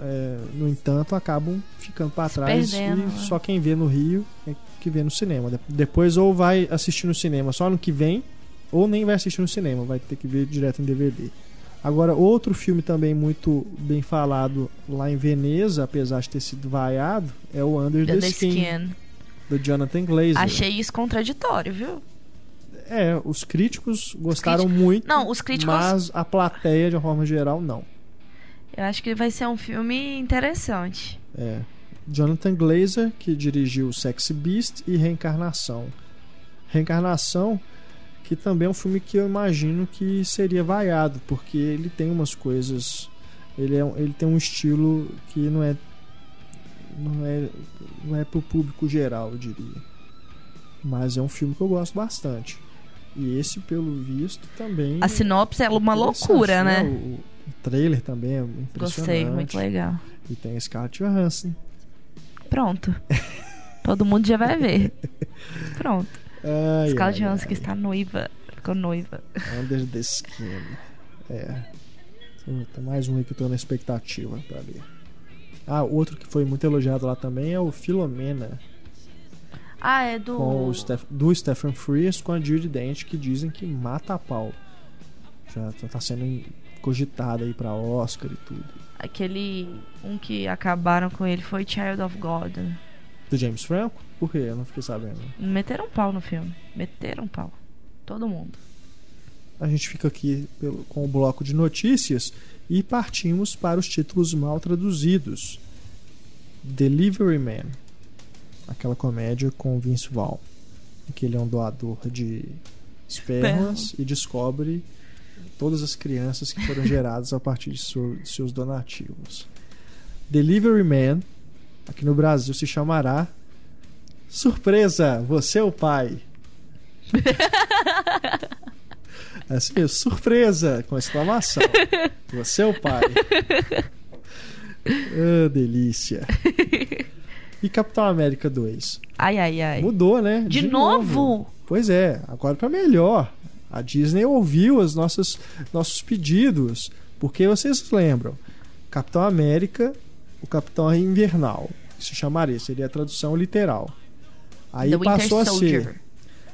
é, no entanto, acabam ficando para trás perdendo, e né? só quem vê no Rio é que vê no cinema. De- Depois ou vai assistir no cinema só no que vem, ou nem vai assistir no cinema, vai ter que ver direto em DVD. Agora, outro filme também muito bem falado lá em Veneza, apesar de ter sido vaiado, é o Under the, The Skin. Skin. do Jonathan Glazer. Achei isso contraditório, viu? É, os críticos gostaram críticos- muito, Não, os críticos- mas a plateia, de uma forma geral, não. Eu acho que vai ser um filme interessante. É. Jonathan Glazer, que dirigiu Sexy Beast e Reencarnação. Reencarnação, que também é um filme que eu imagino que seria vaiado, porque ele tem umas coisas. Ele, é, um- ele tem um estilo que não é. Não é, não é pro público geral, eu diria. Mas é um filme que eu gosto bastante. E esse, pelo visto, também. A sinopse é uma loucura, né? O, o trailer também é impressionante. Gostei, muito legal. E tem a Scarlett Johansson. Pronto. Todo mundo já vai ver. Pronto. Ai, Scarlett ai, Johansson que ai. está noiva. Ficou noiva. Under the Skin. É. Tem mais um aí que eu tô na expectativa pra ver. Ah, outro que foi muito elogiado lá também é o Filomena, Ah, é do. com o Steph, do Stephen Frears com a Judy Dent, que dizem que mata a pau. Já tá sendo cogitado aí pra Oscar e tudo. Aquele. Um que acabaram com ele foi Child of God. Do James Franco? Por quê? Eu não fiquei sabendo. Meteram pau no filme. Meteram pau. Todo mundo. A gente fica aqui pelo- com o bloco de notícias e partimos para os títulos mal traduzidos. Delivery Man, aquela comédia com Vince Vaughn, em que ele é um doador de espermas e descobre todas as crianças que foram geradas a partir de seu- de seus donativos. Delivery Man, aqui no Brasil se chamará Surpresa, você é o pai. Assim, surpresa, com exclamação. Você é o pai. Ah, delícia. E Capitão América 2? Ai, ai, ai. Mudou, né? De, novo? Pois é, agora para melhor. A Disney ouviu os nossos, nossos pedidos. Porque vocês lembram? Capitão América, o Capitão Invernal. Se chamaria, seria a tradução literal. Aí The Winter passou a Soldier. ser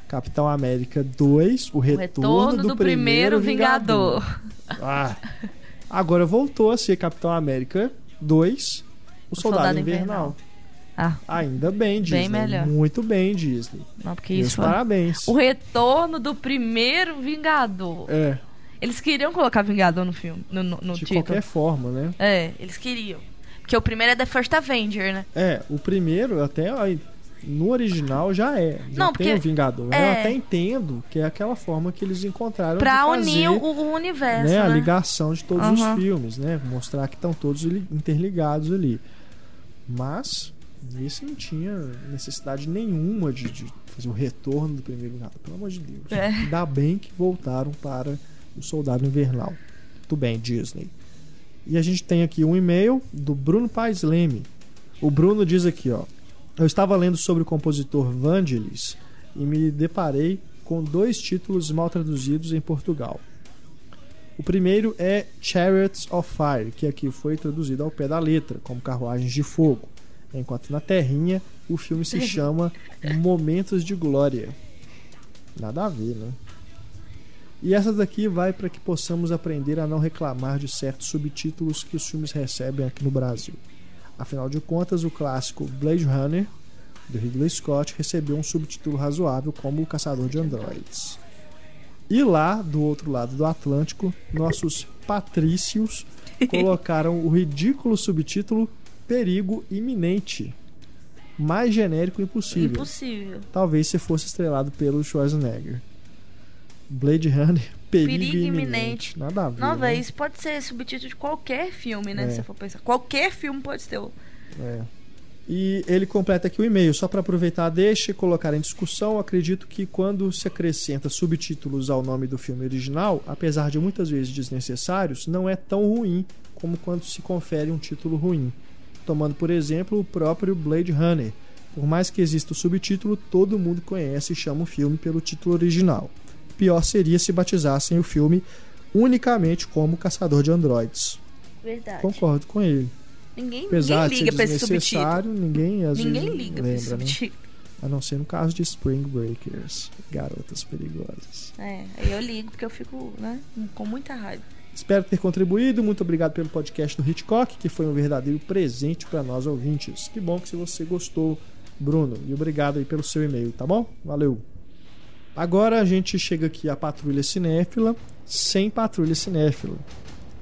Capitão América 2, o O retorno, do, primeiro Vingador. Ah, agora voltou a ser Capitão América 2, o, Soldado, Soldado Invernal. Invernal. Ah, Ainda bem, Disney. melhor. Muito bem, Disney. não, porque Meus isso foi. parabéns. O retorno do primeiro Vingador. É, Eles queriam colocar Vingador no filme, no, no, no de título. qualquer forma, né? É, eles queriam. Porque o primeiro é The First Avenger, né? É, o primeiro até no original já é. Já Não, tem o Vingador. Eu é. até entendo que é aquela forma que eles encontraram Pra unir o, o universo, né, né? a ligação de todos Aham. os filmes, né? Mostrar que estão todos li- interligados ali. Mas esse não tinha necessidade nenhuma de, de fazer o retorno do primeiro Vingador. Pelo amor de Deus. É. Ainda bem que voltaram para o Soldado Invernal. Muito bem, Disney. E a gente tem aqui um e-mail do Bruno Paes Leme. O Bruno diz aqui, ó. Eu estava lendo sobre o compositor Vangelis e me deparei com dois títulos mal traduzidos em Portugal. O primeiro é Chariots of Fire, que aqui foi traduzido ao pé da letra, como Carruagens de Fogo. Enquanto na Terrinha o filme se chama Momentos de Glória. Nada a ver, né? E essa daqui vai para que possamos aprender a não reclamar de certos subtítulos que os filmes recebem aqui no Brasil. Afinal de contas, o clássico Blade Runner, do Ridley Scott, recebeu um subtítulo razoável como O Caçador de Androides. E lá, do outro lado do Atlântico, nossos patrícios colocaram o ridículo subtítulo Perigo Iminente. Mais genérico impossível. Impossível. Talvez se fosse estrelado pelo Schwarzenegger. Blade Runner, Perigo, Perigo iminente. Iminente. Nada a ver. Não, né? velho, isso pode ser subtítulo de qualquer filme, né? É. Se você for pensar. Qualquer filme pode ter. É. E ele completa aqui o e-mail, só para aproveitar, deixa e colocar em discussão. Acredito que quando se acrescenta subtítulos ao nome do filme original, apesar de muitas vezes desnecessários, não é tão ruim como quando se confere um título ruim. Tomando por exemplo o próprio Blade Runner. Por mais que exista o subtítulo, todo mundo conhece e chama o filme pelo título original. Pior seria se batizassem o filme unicamente como Caçador de Androides. Verdade. Concordo com ele. Ninguém, Apesar ninguém liga pra esse subtítulo. ninguém às Ninguém vezes liga pra esse né? subtítulo. A não ser no caso de Spring Breakers, Garotas Perigosas. É, aí eu ligo porque eu fico, né, com muita raiva. Espero ter contribuído. Muito obrigado pelo podcast do Hitchcock, que foi um verdadeiro presente para nós ouvintes. Que bom que se você gostou Bruno. E obrigado aí pelo seu e-mail, tá bom? Valeu. Agora a gente chega aqui à Patrulha Cinéfila sem Patrulha Cinéfila.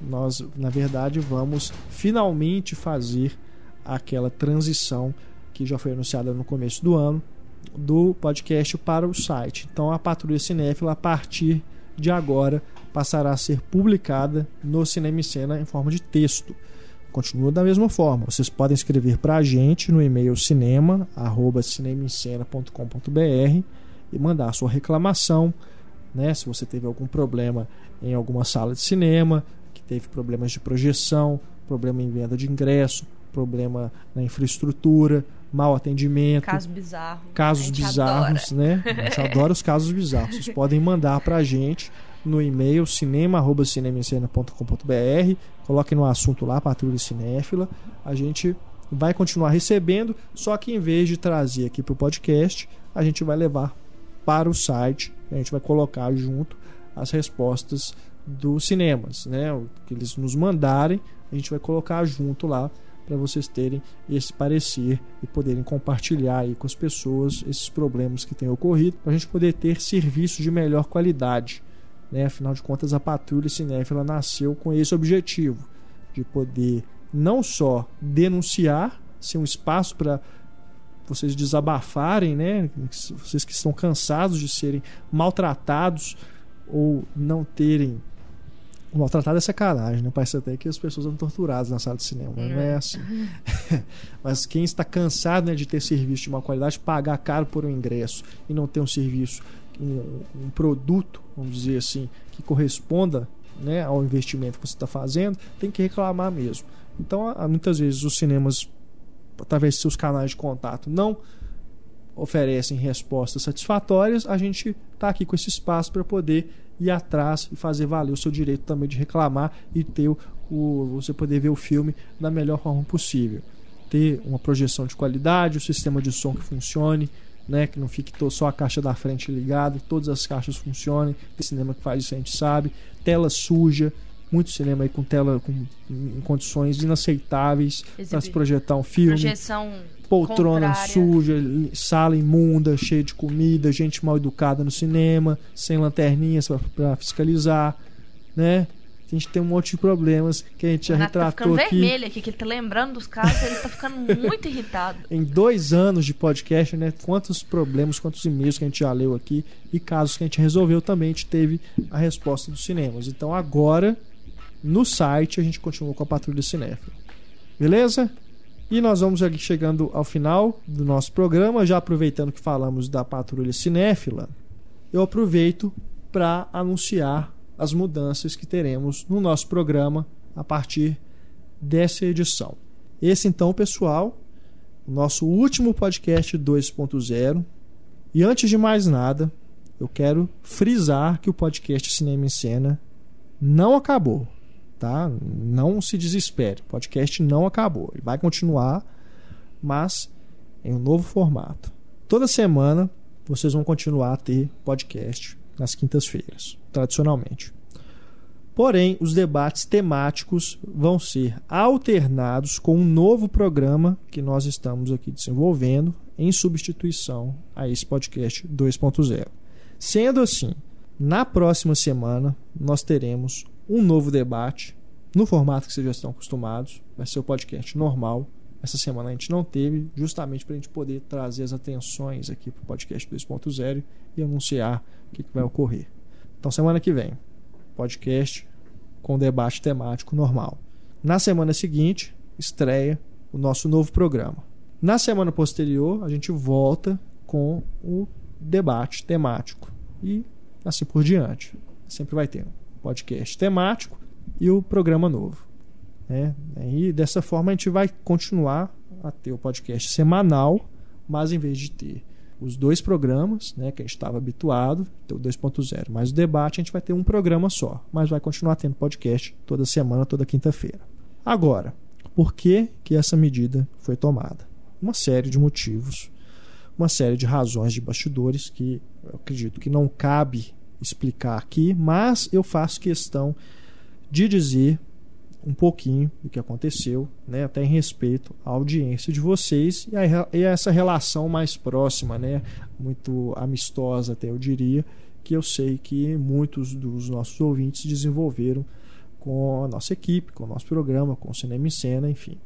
Nós, na verdade, vamos finalmente fazer aquela transição que já foi anunciada no começo do ano do podcast para o site. Então a Patrulha Cinéfila a partir de agora passará a ser publicada no Cinema e Cena em forma de texto. Continua da mesma forma. Vocês podem escrever para a gente no e-mail cinema@cinemascena.com.br e mandar a sua reclamação, né? Se você teve algum problema em alguma sala de cinema, que teve problemas de projeção, problema em venda de ingresso, problema na infraestrutura, mau atendimento. Casos bizarros. Casos bizarros, adora. né? A gente adora os casos bizarros. Vocês podem mandar para a gente no e-mail cinema@cinemascena.com.br, coloquem no assunto lá Patrulha Cinéfila. A gente vai continuar recebendo, só que em vez de trazer aqui para o podcast, a gente vai levar para o site, a gente vai colocar junto as respostas dos cinemas, né? O que eles nos mandarem, a gente vai colocar junto lá para vocês terem esse parecer e poderem compartilhar aí com as pessoas esses problemas que têm ocorrido, para a gente poder ter serviço de melhor qualidade. Né? Afinal de contas, a Patrulha Cinéfila nasceu com esse objetivo, de poder não só denunciar, ser um espaço para vocês desabafarem, né? Vocês que estão cansados de serem maltratados ou não terem maltratado é sacanagem, né? Parece até que as pessoas são torturadas na sala de cinema, não é assim. Mas quem está cansado né, de ter serviço de uma qualidade, pagar caro por um ingresso e não ter um serviço, um, um produto, vamos dizer assim, que corresponda né, ao investimento que você está fazendo, tem que reclamar mesmo. Então, muitas vezes os cinemas, através de seus canais de contato, não oferecem respostas satisfatórias, a gente está aqui com esse espaço para poder ir atrás e fazer valer o seu direito também de reclamar e ter o, o, você poder ver o filme da melhor forma possível. Ter uma projeção de qualidade, o um sistema de som que funcione, né, que não fique só a caixa da frente ligada, todas as caixas funcionem. Tem cinema que faz isso a gente sabe. Tela suja, muito cinema aí com tela com, em condições inaceitáveis para se projetar um filme. Projeção poltrona contrária. suja, sala imunda, cheia de comida, gente mal educada no cinema, sem lanterninhas para fiscalizar, né? A gente tem um monte de problemas que a gente já tá retratou ficando aqui. vermelho aqui, que ele tá lembrando dos casos, ele tá ficando muito irritado. Em dois anos de podcast, né? Quantos problemas, quantos e-mails que a gente já leu aqui e casos que a gente resolveu também, a gente teve a resposta dos cinemas. Então agora, no site, a gente continua com a Patrulha Cinéfila. Beleza? E nós vamos aqui chegando ao final do nosso programa, já aproveitando que falamos da Patrulha Cinéfila, eu aproveito para anunciar as mudanças que teremos no nosso programa a partir dessa edição. Esse então, pessoal, nosso último podcast 2.0. E antes de mais nada, eu quero frisar que o podcast Cinema em Cena não acabou tá? Não se desespere, o podcast não acabou, ele vai continuar, mas em um novo formato. Toda semana vocês vão continuar a ter podcast nas quintas-feiras, tradicionalmente. Porém, os debates temáticos vão ser alternados com um novo programa que nós estamos aqui desenvolvendo em substituição a esse podcast 2.0. Sendo assim, na próxima semana nós teremos um novo debate no formato que vocês já estão acostumados. Vai ser o podcast normal. Essa semana a gente não teve, justamente para a gente poder trazer as atenções aqui para o podcast 2.0 e anunciar o que, que vai ocorrer. Então, semana que vem, podcast com debate temático normal. Na semana seguinte, estreia o nosso novo programa. Na semana posterior, a gente volta com o debate temático. E assim por diante. Sempre vai ter podcast temático e o programa novo. Né? E dessa forma a gente vai continuar a ter o podcast semanal, mas em vez de ter os dois programas, né, que a gente estava habituado, o 2.0, mas o debate a gente vai ter um programa só, mas vai continuar tendo podcast toda semana, toda quinta-feira. Agora, por que, que essa medida foi tomada? Uma série de motivos, uma série de razões de bastidores que eu acredito que não cabe explicar aqui, mas eu faço questão de dizer um pouquinho do que aconteceu, né, até em respeito à audiência de vocês e a, e a essa relação mais próxima, né, muito amistosa até eu diria, que eu sei que muitos dos nossos ouvintes desenvolveram com a nossa equipe, com o nosso programa, com o Cinema em Cena, enfim.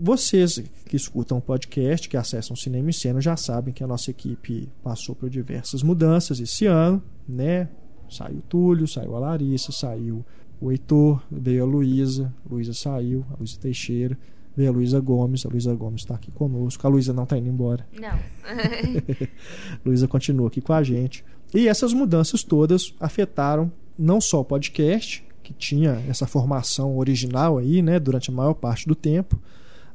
Vocês que escutam o podcast, que acessam o Cinema em Cena, já sabem que a nossa equipe passou por diversas mudanças esse ano, né? Saiu o Túlio, saiu a Larissa, saiu o Heitor, veio a Luísa, Luísa saiu, a Luísa Teixeira, veio a Luísa Gomes, a Luísa Gomes está aqui conosco, a Luísa não está indo embora. Não. Luísa continua aqui com a gente. E essas mudanças todas afetaram não só o podcast, que tinha essa formação original aí, né, durante a maior parte do tempo,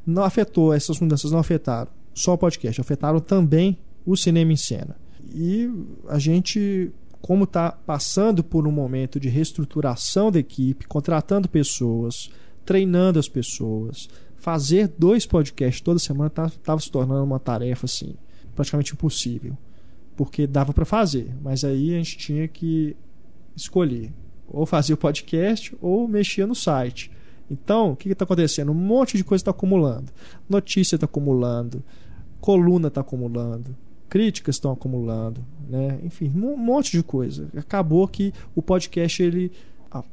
não afetou, essas mudanças não afetaram só o podcast, afetaram também o cinema em cena. E a gente como está passando por um momento de reestruturação da equipe, contratando pessoas, treinando as pessoas, fazer dois podcasts toda semana estava tá, se tornando uma tarefa assim praticamente impossível, porque dava para fazer, mas aí a gente tinha que escolher ou fazer o podcast ou mexer no site. Então, o que está acontecendo? Um monte de coisa está acumulando. Notícia está acumulando, coluna está acumulando, críticas estão acumulando, né? Enfim, um monte de coisa. Acabou que o podcast ele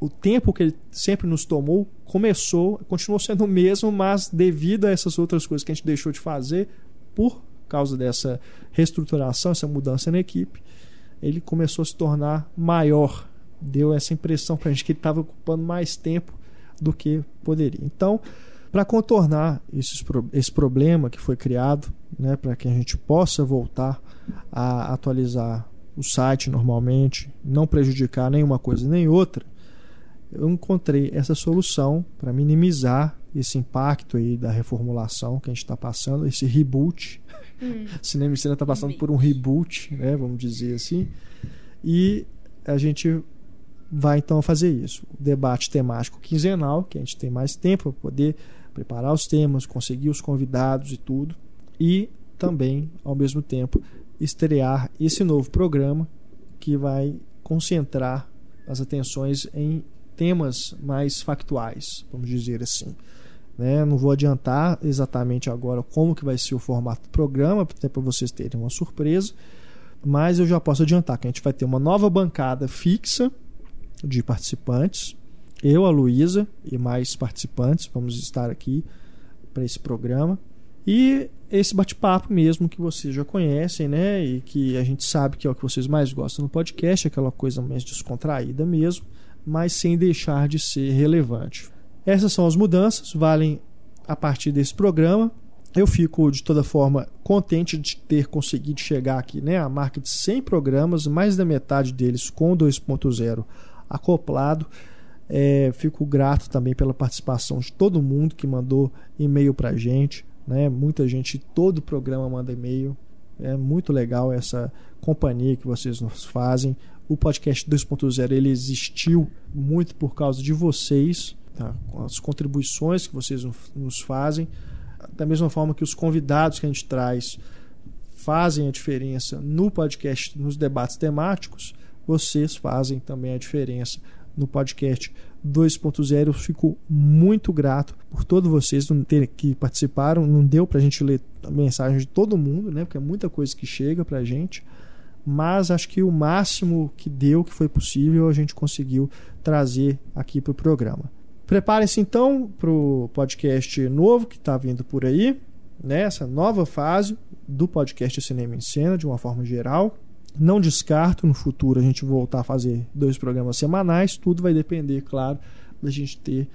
o tempo que ele sempre nos tomou começou, continuou sendo o mesmo, mas devido a essas outras coisas que a gente deixou de fazer por causa dessa reestruturação, essa mudança na equipe, ele começou a se tornar maior. Deu essa impressão para a gente que ele estava ocupando mais tempo do que poderia. Então, para contornar esses, esse problema que foi criado, né, para que a gente possa voltar a atualizar o site normalmente, não prejudicar nenhuma coisa nem outra, eu encontrei essa solução para minimizar esse impacto aí da reformulação que a gente está passando, esse reboot. Hum. Cinema e cena está passando por um reboot, né, vamos dizer assim. E a gente vai então fazer isso. O debate temático quinzenal, que a gente tem mais tempo para poder preparar os temas, conseguir os convidados e tudo, e também, ao mesmo tempo, estrear esse novo programa que vai concentrar as atenções em temas mais factuais, vamos dizer assim. Né? Não vou adiantar exatamente agora como que vai ser o formato do programa, até para vocês terem uma surpresa, mas eu já posso adiantar que a gente vai ter uma nova bancada fixa de participantes eu, a Luísa e mais participantes vamos estar aqui para esse programa. E esse bate-papo mesmo que vocês já conhecem, né? E que a gente sabe que é o que vocês mais gostam no podcast, aquela coisa mais descontraída mesmo, mas sem deixar de ser relevante. Essas são as mudanças, valem a partir desse programa. Eu fico de toda forma contente de ter conseguido chegar aqui, né? A marca de 100 programas, mais da metade deles com 2.0 acoplado. É, fico grato também pela participação de todo mundo que mandou e-mail para gente. Né? Muita gente, todo programa manda e-mail. É muito legal essa companhia que vocês nos fazem. O podcast 2.0 ele existiu muito por causa de vocês, tá? as contribuições que vocês nos fazem, da mesma forma que os convidados que a gente traz fazem a diferença no podcast, nos debates temáticos, vocês fazem também a diferença no podcast 2.0. Eu fico muito grato por todos vocês que participaram. Não deu para a gente ler a mensagem de todo mundo, né? Porque é muita coisa que chega para a gente. Mas acho que o máximo que deu, que foi possível, a gente conseguiu trazer aqui para o programa. Preparem-se então para o podcast novo que está vindo por aí, nessa né? nova fase do podcast Cinema em Cena, de uma forma geral. Não descarto no futuro a gente voltar a fazer dois programas semanais, tudo vai depender, claro, da gente ter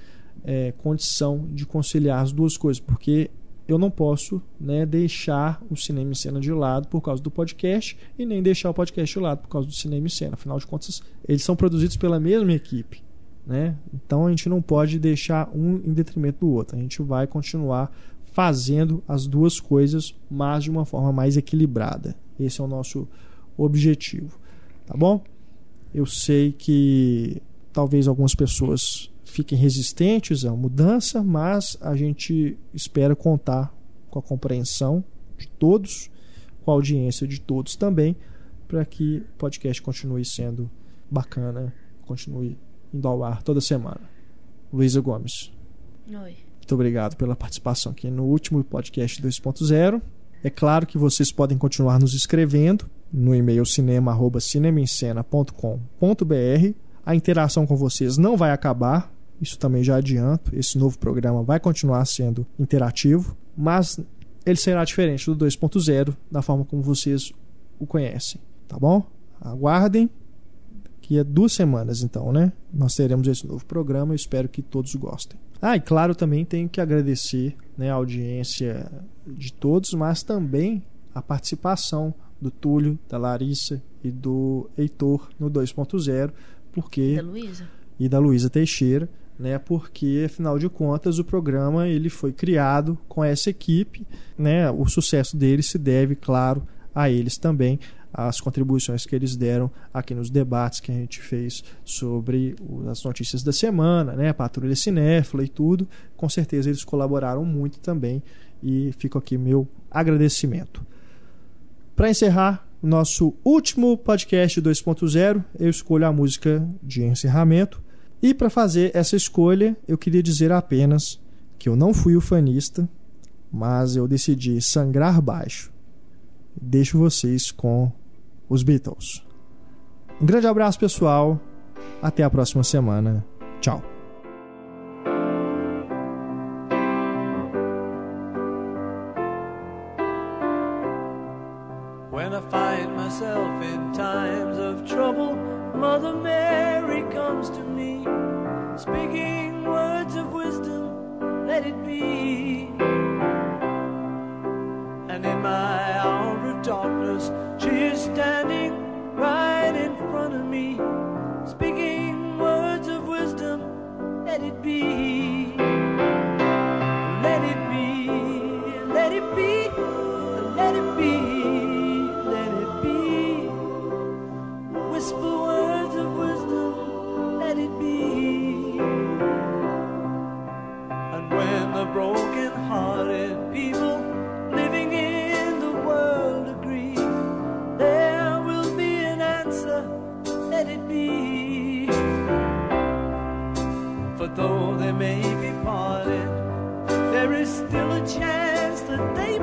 é, condição de conciliar as duas coisas, porque eu não posso né, deixar o cinema em cena de lado por causa do podcast e nem deixar o podcast de lado por causa do cinema em cena. Afinal de contas, eles são produzidos pela mesma equipe. Né? Então a gente não pode deixar um em detrimento do outro. A gente vai continuar fazendo as duas coisas, mas de uma forma mais equilibrada. Esse é o nosso objetivo, tá bom? Eu sei que talvez algumas pessoas fiquem resistentes à mudança, mas a gente espera contar com a compreensão de todos, com a audiência de todos também, para que o podcast continue sendo bacana, continue indo ao ar toda semana. Luísa Gomes. Oi. Muito obrigado pela participação aqui no último podcast 2.0. É claro que vocês podem continuar nos escrevendo no e-mail cinema@cinemaencena.com.br. A interação com vocês não vai acabar, isso também já adianto. Esse novo programa vai continuar sendo interativo, mas ele será diferente do 2.0 da forma como vocês o conhecem, tá bom? Aguardem que é duas semanas então, né? Nós teremos esse novo programa, eu espero que todos gostem. Ah, e claro, também tenho que agradecer né, a audiência de todos, mas também a participação do Túlio, da Larissa e do Heitor no 2.0, porque Da Luísa? e da Luísa Teixeira, né? Porque afinal de contas o programa ele foi criado com essa equipe, né? O sucesso deles se deve, claro, a eles também, as contribuições que eles deram aqui nos debates que a gente fez sobre as notícias da semana, né? A Patrulha Cinéfila e tudo. Com certeza eles colaboraram muito também e fica aqui meu agradecimento. Para encerrar nosso último podcast 2.0, eu escolho a música de encerramento. E para fazer essa escolha, eu queria dizer apenas que eu não fui ufanista, mas eu decidi sangrar baixo. Deixo vocês com os Beatles. Um grande abraço, pessoal. Até a próxima semana. Tchau. Chance that they